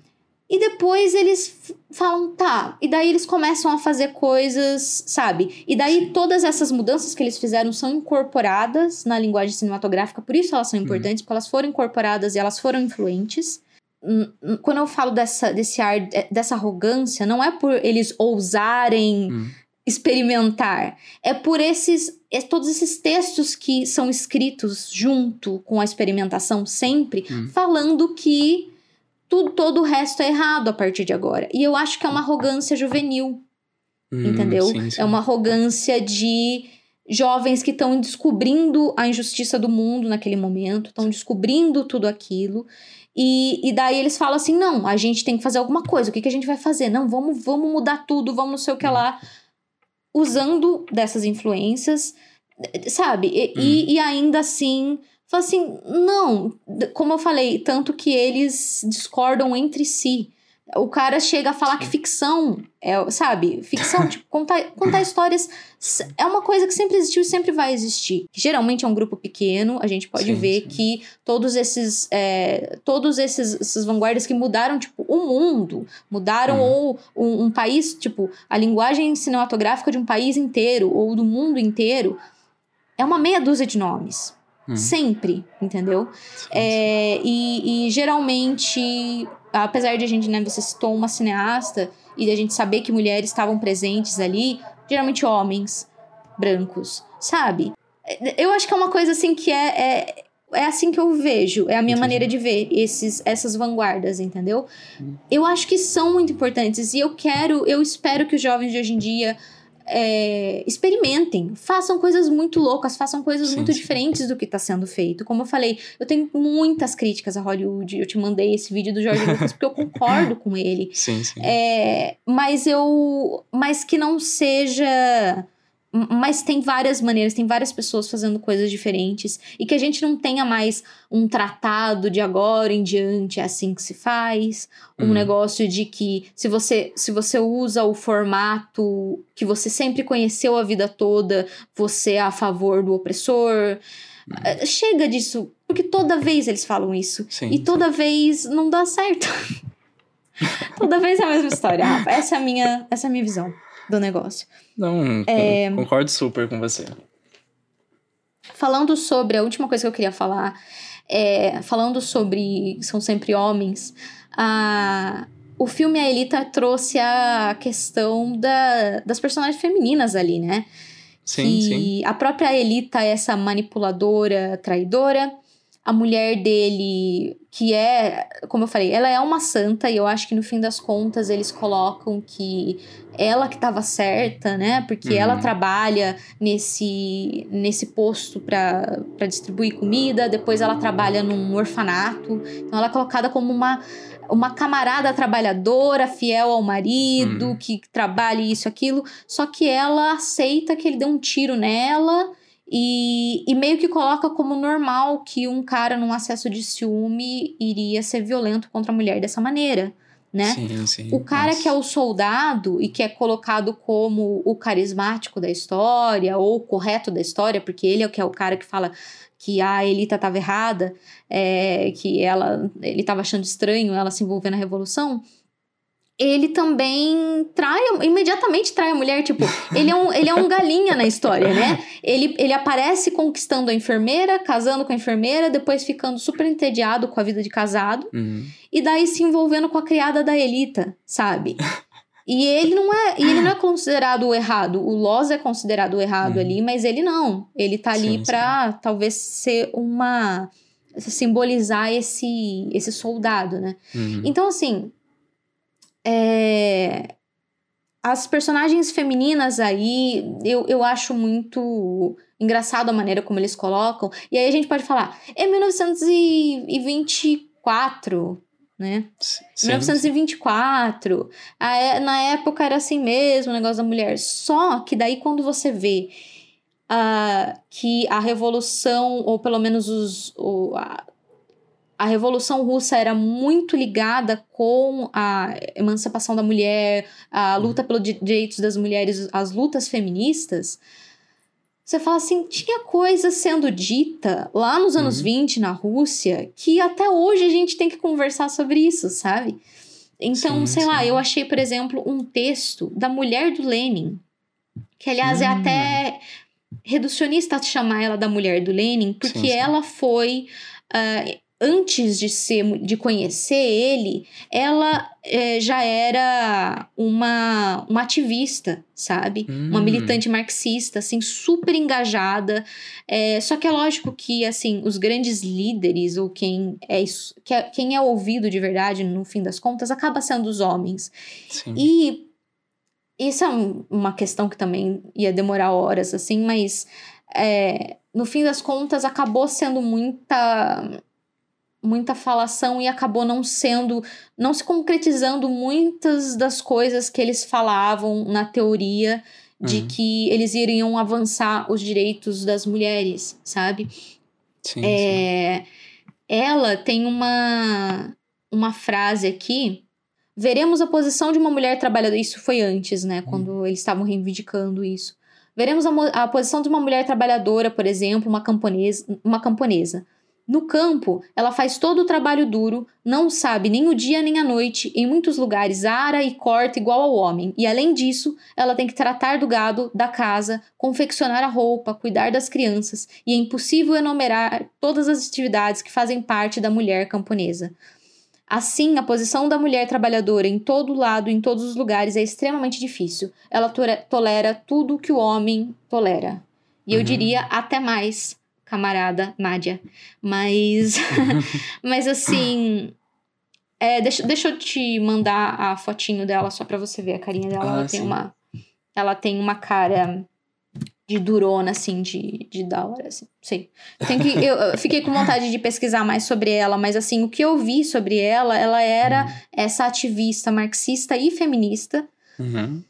E depois eles falam, tá. E daí eles começam a fazer coisas, sabe? E daí todas essas mudanças que eles fizeram são incorporadas na linguagem cinematográfica, por isso elas são importantes, porque elas foram incorporadas e elas foram influentes. Hum, hum, Quando eu falo dessa, desse ar, eh, dessa arrogância, não é por eles ousarem Hum. experimentar, é por esses é todos esses textos que são escritos junto com a experimentação sempre, Hum. falando que tudo, todo o resto é errado a partir de agora. E eu acho que é uma arrogância juvenil, Hum, entendeu? sim, sim. É uma arrogância de jovens que estão descobrindo a injustiça do mundo naquele momento, estão descobrindo tudo aquilo. E, e daí eles falam assim: não, a gente tem que fazer alguma coisa, o que, que a gente vai fazer? Não, vamos, vamos mudar tudo, vamos não sei o que lá. Usando dessas influências, sabe? E, e, e ainda assim, fala assim: não, como eu falei, tanto que eles discordam entre si. O cara chega a falar que ficção é, sabe? Ficção, tipo, contar, contar histórias é uma coisa que sempre existiu e sempre vai existir. Geralmente é um grupo pequeno, a gente pode Sim, ver sim. que todos esses é, todos esses, esses vanguardas que mudaram, tipo, o mundo, mudaram ou um, um país, tipo, a linguagem cinematográfica de um país inteiro ou do mundo inteiro, é uma meia dúzia de nomes. Hum. Sempre, entendeu? É, e, e geralmente, apesar de a gente, né, você citou uma cineasta e a gente saber que mulheres estavam presentes ali, geralmente homens brancos, sabe? Eu acho que é uma coisa assim que é, é, é assim que eu vejo, é a minha Entendi. maneira de ver esses, essas vanguardas, entendeu? Eu acho que são muito importantes e eu quero, eu espero que os jovens de hoje em dia é, experimentem, façam coisas muito loucas, façam coisas Sim, muito sim. diferentes do que está sendo feito. Como eu falei, eu tenho muitas críticas a Hollywood. Eu te mandei esse vídeo do Jorge Lucas porque eu concordo com ele. Sim, sim. É, mas eu. Mas que não seja. Mas tem várias maneiras, tem várias pessoas fazendo coisas diferentes e que a gente não tenha mais um tratado de agora em diante é assim que se faz, um Uhum. negócio de que se você se você usa o formato que você sempre conheceu a vida toda, você é a favor do opressor. Eh, Chega disso, porque toda vez eles falam isso Sim, e toda vez não dá certo. toda vez é a mesma história, Rafa. Essa é a minha, essa é a minha visão do negócio. Não, É. con- concordo super com você. Falando sobre a última coisa que eu queria falar, é, falando sobre São Sempre Homens, a, o filme A Elita trouxe a questão da, das personagens femininas ali, né? Sim, que sim. a própria Elita é essa manipuladora, traidora. A mulher dele, que é, como eu falei, ela é uma santa, e eu acho que no fim das contas eles colocam que ela que estava certa, né? Porque Uhum. ela trabalha nesse, nesse posto para distribuir comida, depois ela trabalha num orfanato. Então ela é colocada como uma, uma camarada trabalhadora, fiel ao marido, Uhum. que trabalha isso, aquilo. Só que ela aceita que ele dê um tiro nela e, e meio que coloca como normal que um cara num acesso de ciúme iria ser violento contra a mulher dessa maneira, né? Sim, sim. O cara Nossa. que é o soldado e que é colocado como o carismático da história ou o correto da história, porque ele é o que é o cara que fala que a Elita estava errada, é, que ela ele estava achando estranho ela se envolver na revolução. Ele também trai, imediatamente trai a mulher, tipo, ele é um, ele é um galinha na história, né? Ele, ele aparece conquistando a enfermeira, casando com a enfermeira, depois ficando super entediado com a vida de casado Uhum. e daí se envolvendo com a criada da Elita, sabe? E ele não é, ele não é considerado o errado. O Loz é considerado o errado Uhum. ali, mas ele não. Ele tá ali Sim, pra talvez ser uma simbolizar esse esse soldado, né? Uhum. Então assim, é, as personagens femininas aí, eu, eu acho muito engraçado a maneira como eles colocam. E aí a gente pode falar, é 1924, né? Sim, 1924. A é- na época era assim mesmo, o negócio da mulher. Só que daí quando você vê ah, que a revolução, ou pelo menos os, o- a, a revolução russa era muito ligada com a emancipação da mulher, a luta pelos di- direitos das mulheres, as lutas feministas. Você fala assim, tinha coisa sendo dita lá nos anos Uhum. 20 na Rússia que até hoje a gente tem que conversar sobre isso, sabe? Então, Sim, sei lá, sim. eu achei, por exemplo, um texto da mulher do Lenin, que aliás é Hum. até reducionista chamar ela da mulher do Lenin, porque Sim, sim. ela foi ah, antes de ser de conhecer ele, ela eh, já era uma, uma ativista, sabe? Uma Hum. militante marxista, assim, super engajada. É, só que é lógico que, assim, os grandes líderes, ou quem é, é- quem é ouvido de verdade, no fim das contas, acaba sendo os homens. Sim. E isso é um- uma questão que também ia demorar horas, assim, mas é, no fim das contas acabou sendo muita muita falação e acabou não sendo, não se concretizando muitas das coisas que eles falavam na teoria de Uhum. que eles iriam avançar os direitos das mulheres, sabe? Sim, sim. É, ela tem uma, uma frase aqui. Veremos a posição de uma mulher trabalhadora. Isso foi antes, né? Quando eles estavam reivindicando isso. Veremos a, a posição de uma mulher trabalhadora, por exemplo, uma camponesa, uma camponesa. No campo, ela faz todo o trabalho duro, não sabe nem o dia nem a noite, em muitos lugares ara e corta igual ao homem. E além disso, ela tem que tratar do gado, da casa, confeccionar a roupa, cuidar das crianças, e é impossível enumerar todas as atividades que fazem parte da mulher camponesa. Assim, a posição da mulher trabalhadora em todo lado, em todos os lugares, é extremamente difícil. Ela tolera tudo que o homem tolera. E eu Uhum. diria até mais, camarada Nádia. Mas, mas assim, é, deixa, deixa eu te mandar a fotinho dela só pra você ver a carinha dela. Ah, ela tem uma, ela tem uma cara de durona, assim, de, de da hora, assim. Sei. Tem que, eu, eu fiquei com vontade de pesquisar mais sobre ela, mas assim, o que eu vi sobre ela, ela era essa ativista marxista e feminista. Uhum.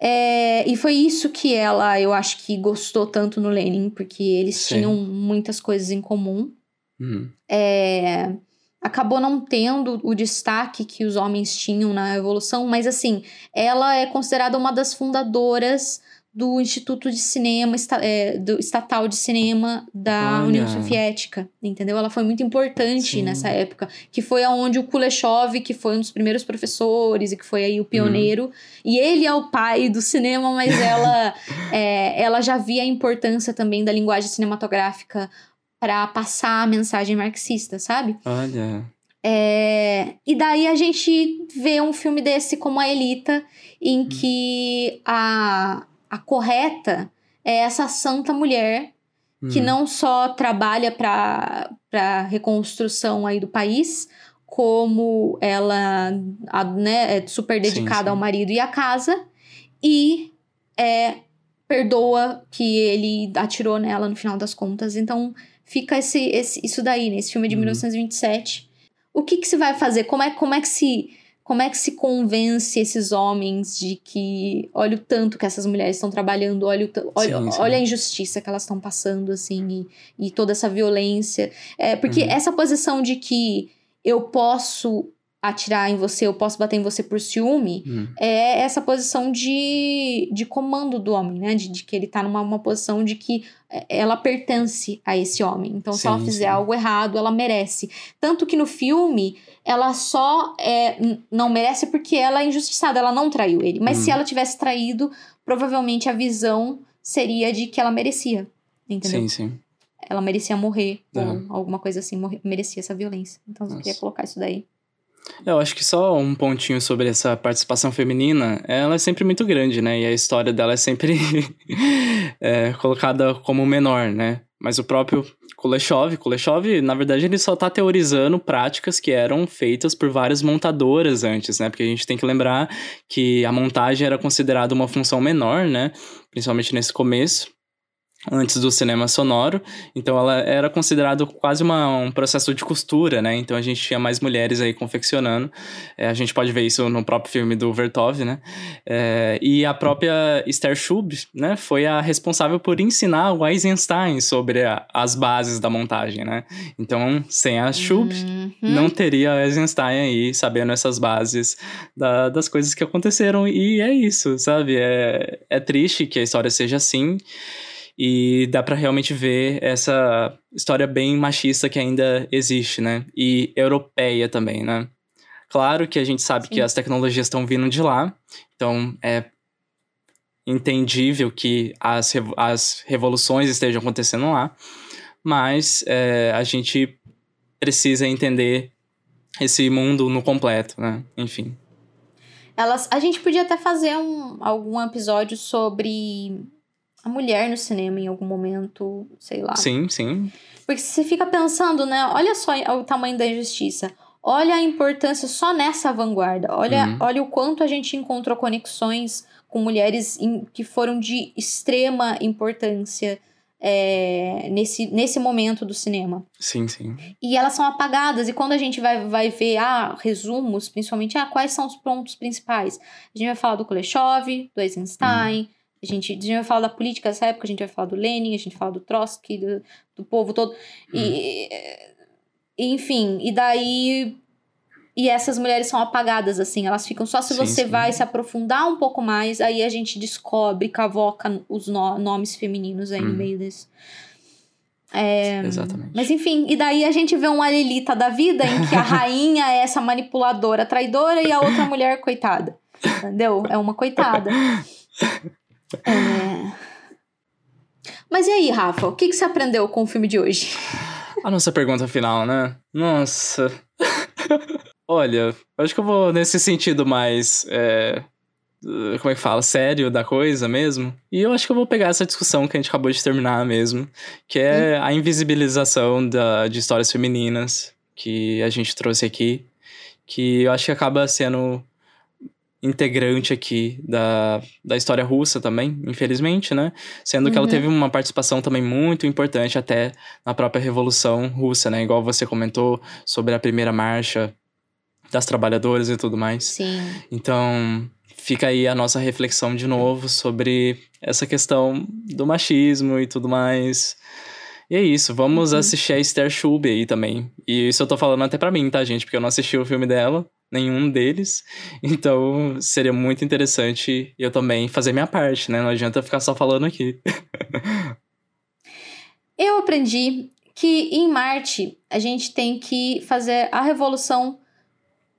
É, e foi isso que ela, eu acho que gostou tanto no Lenin, porque eles Sim. tinham muitas coisas em comum. Hum, É, acabou não tendo o destaque que os homens tinham na Revolução, mas assim, ela é considerada uma das fundadoras do Instituto de Cinema é, do estatal de cinema da Olha. União Soviética, entendeu? Ela foi muito importante Sim. nessa época, que foi aonde o Kuleshov, que foi um dos primeiros professores e que foi aí o pioneiro, e ele é o pai do cinema, mas ela é, ela já via a importância também da linguagem cinematográfica para passar a mensagem marxista, sabe? olha. É, e daí a gente vê um filme desse como a Elita, em que a, a correta é essa santa mulher que Hum, não só trabalha para a reconstrução aí do país, como ela a- né, é super Sim, dedicada sim. ao marido e à casa, e é, perdoa que ele atirou nela no final das contas. Então fica esse, esse, isso daí, nesse filme de Uhum. 1927. O que, que se vai fazer? Como é, como é que se como é que se convence esses homens de que olha o tanto que essas mulheres estão trabalhando, olha, o olha, Sim, sim. olha a injustiça que elas estão passando, assim, e, e toda essa violência. É, porque Uhum. essa posição de que eu posso atirar em você, eu posso bater em você por ciúme, hum, é essa posição de, de comando do homem, né? De, de que ele tá numa uma posição de que é, ela pertence a esse homem. Então, se Sim, ela fizer sim. algo errado, ela merece. Tanto que no filme, ela só é, não merece porque ela é injustiçada, ela não traiu ele. Mas Hum. se ela tivesse traído, provavelmente a visão seria de que ela merecia. Entendeu? sim, sim. Ela merecia morrer, ou alguma coisa assim, morrer- merecia essa violência. Então, eu queria colocar isso daí. Eu acho que só um pontinho sobre essa participação feminina, ela é sempre muito grande, né? E a história dela é sempre é, colocada como menor, né? Mas o próprio Kuleshov, Kuleshov, na verdade, ele só tá teorizando práticas que eram feitas por várias montadoras antes, né? Porque a gente tem que lembrar que a montagem era considerada uma função menor, né? Principalmente nesse começo. Antes do cinema sonoro, então ela era considerado quase uma, um processo de costura, né? Então a gente tinha mais mulheres aí confeccionando. É, a gente pode ver isso no próprio filme do Vertov, né? É, e a própria Esther Schub, né? Foi a responsável por ensinar o Eisenstein sobre a- as bases da montagem, né? Então, sem a Schub, Uhum. não teria Eisenstein aí sabendo essas bases da- das coisas que aconteceram. E é isso, sabe? É, é triste que a história seja assim. E dá pra realmente ver essa história bem machista que ainda existe, né? E europeia também, né? Claro que a gente sabe Sim. que as tecnologias estão vindo de lá, então é entendível que as, revo- as revoluções estejam acontecendo lá, mas é, a gente precisa entender esse mundo no completo, né? Enfim. Elas, a gente podia até fazer um, algum episódio sobre a mulher no cinema em algum momento, sei lá. Sim, sim. Porque você fica pensando, né? Olha só o tamanho da injustiça. Olha a importância só nessa vanguarda. Olha, Uhum. olha o quanto a gente encontrou conexões com mulheres em- que foram de extrema importância é, nesse, nesse momento do cinema. Sim, sim. E elas são apagadas. E quando a gente vai, vai ver ah, resumos, principalmente, ah, quais são os pontos principais? A gente vai falar do Kuleshov, do Eisenstein, a, gente, a gente vai falar da política dessa época, a gente vai falar do Lenin, a gente vai falar do Trotsky, do, do povo todo. E, enfim, e daí. E essas mulheres são apagadas, assim, elas ficam só se Sim, você sim. vai se aprofundar um pouco mais, aí a gente descobre, cavoca os no- nomes femininos aí no Hum. meio desse. É, Exatamente. mas enfim, e daí a gente vê um Alelita da vida em que a rainha é essa manipuladora traidora e a outra mulher coitada. Entendeu? É uma coitada. É... Mas e aí, Rafa? O que, que você aprendeu com o filme de hoje? A nossa pergunta final, né? Nossa. Olha, eu acho que eu vou nesse sentido mais. é, como é que fala? Sério da coisa mesmo. E eu acho que eu vou pegar essa discussão que a gente acabou de terminar mesmo, que é a invisibilização da, de histórias femininas que a gente trouxe aqui, que eu acho que acaba sendo integrante aqui da, da história russa também, infelizmente, né? Sendo que ela Uhum. teve uma participação também muito importante até na própria Revolução Russa, né? Igual você comentou sobre a primeira marcha das trabalhadoras e tudo mais. Sim. Então, fica aí a nossa reflexão de novo sobre essa questão do machismo e tudo mais. E é isso, vamos uhum. assistir a Esther Schulbe aí também. E isso eu tô falando até pra mim, tá, gente? Porque eu não assisti o filme dela, nenhum deles. Então seria muito interessante eu também fazer minha parte, né? Não adianta ficar só falando aqui. eu aprendi que em Marte a gente tem que fazer a revolução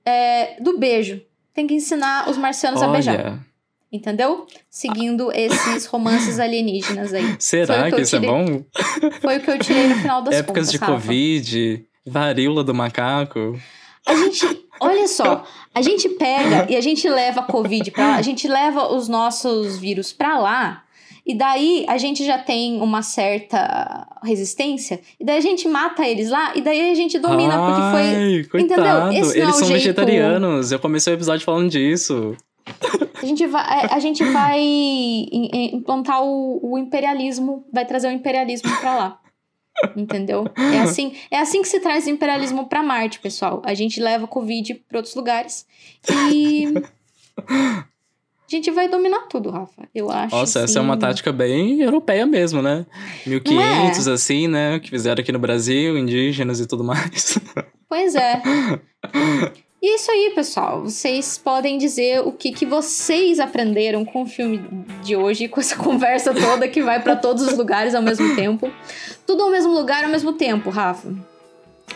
é, do beijo. Tem que ensinar os marcianos Olha. a beijar. Entendeu? Seguindo esses romances alienígenas aí. Será que, que isso é bom? Foi o que eu tirei no final das Épocas contas, de Rafa. Covid, varíola do macaco. A gente, olha só, a gente pega e a gente leva a Covid pra lá, a gente leva os nossos vírus pra lá, e daí a gente já tem uma certa resistência, e daí a gente mata eles lá, e daí a gente domina, Ai, porque foi. Coitado. Entendeu? Esse eles é são jeito... vegetarianos. Eu comecei o episódio falando disso. A gente vai, a gente vai implantar o, o imperialismo, vai trazer o imperialismo pra lá. Entendeu? É assim, é assim que se traz o imperialismo para Marte, pessoal. A gente leva Covid para outros lugares e a gente vai dominar tudo, Rafa. Eu acho. Nossa, assim... essa é uma tática bem europeia mesmo, né? 1500 é? assim, né, que fizeram aqui no Brasil, indígenas e tudo mais. Pois é. E é isso aí, pessoal. Vocês podem dizer o que, que vocês aprenderam com o filme de hoje, com essa conversa toda que vai para todos os lugares ao mesmo tempo. Tudo ao mesmo lugar ao mesmo tempo, Rafa.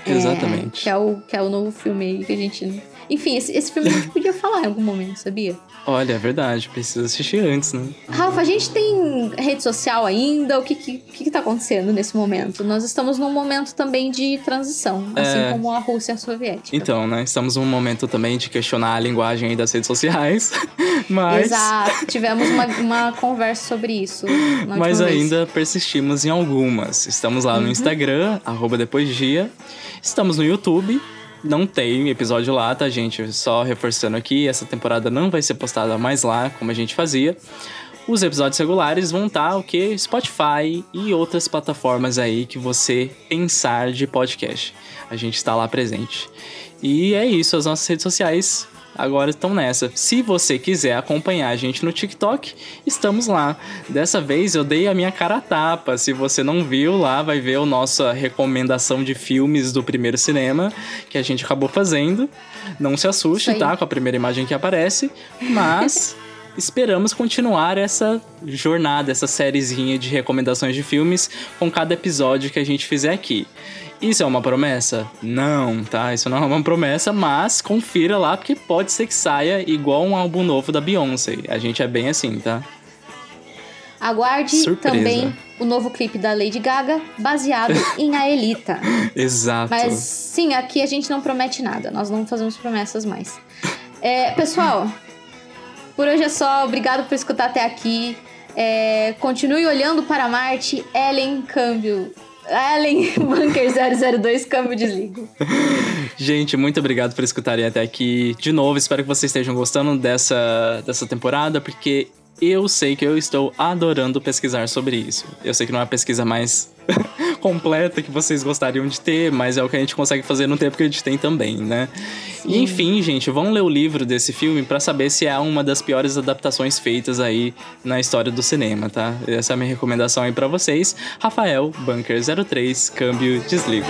Exatamente. É, que, é o, que é o novo filme aí que a gente enfim, esse, esse filme a gente podia falar em algum momento, sabia? Olha, é verdade, precisa assistir antes, né? Rafa, a gente tem rede social ainda? O que, que, que tá acontecendo nesse momento? Nós estamos num momento também de transição, assim é... como a Rússia soviética. Então, né? Estamos num momento também de questionar a linguagem das redes sociais. Mas. Exato, tivemos uma, uma conversa sobre isso. Mas ainda vez. persistimos em algumas. Estamos lá no uhum. Instagram, arroba depois dia. Estamos no YouTube, não tem episódio lá, tá, gente? Só reforçando aqui, essa temporada não vai ser postada mais lá, como a gente fazia. Os episódios regulares vão estar tá, o que? Spotify e outras plataformas aí que você pensar de podcast. A gente está lá presente. E é isso, as nossas redes sociais agora estão nessa. Se você quiser acompanhar a gente no TikTok, estamos lá. Dessa vez eu dei a minha cara a tapa. Se você não viu lá, vai ver a nossa recomendação de filmes do primeiro cinema que a gente acabou fazendo. Não se assuste, tá? Com a primeira imagem que aparece, mas esperamos continuar essa jornada, essa sériezinha de recomendações de filmes com cada episódio que a gente fizer aqui. Isso é uma promessa? Não, tá? Isso não é uma promessa, mas confira lá porque pode ser que saia igual um álbum novo da Beyoncé. A gente é bem assim, tá? Aguarde Surpresa. também o novo clipe da Lady Gaga, baseado em Aelita. Exato. Mas sim, aqui a gente não promete nada, nós não fazemos promessas mais. É, pessoal, por hoje é só. Obrigado por escutar até aqui. É, continue olhando para Marte. Ellen, câmbio. Ellen Bunker 002, câmbio desligo. Gente, muito obrigado por escutarem até aqui. De novo, espero que vocês estejam gostando dessa, dessa temporada, porque eu sei que eu estou adorando pesquisar sobre isso. Eu sei que não é a pesquisa mais completa que vocês gostariam de ter, mas é o que a gente consegue fazer no tempo que a gente tem também, né? E, enfim, gente, vão ler o livro desse filme para saber se é uma das piores adaptações feitas aí na história do cinema, tá? Essa é a minha recomendação aí para vocês. Rafael, Bunker 03, câmbio, desligo.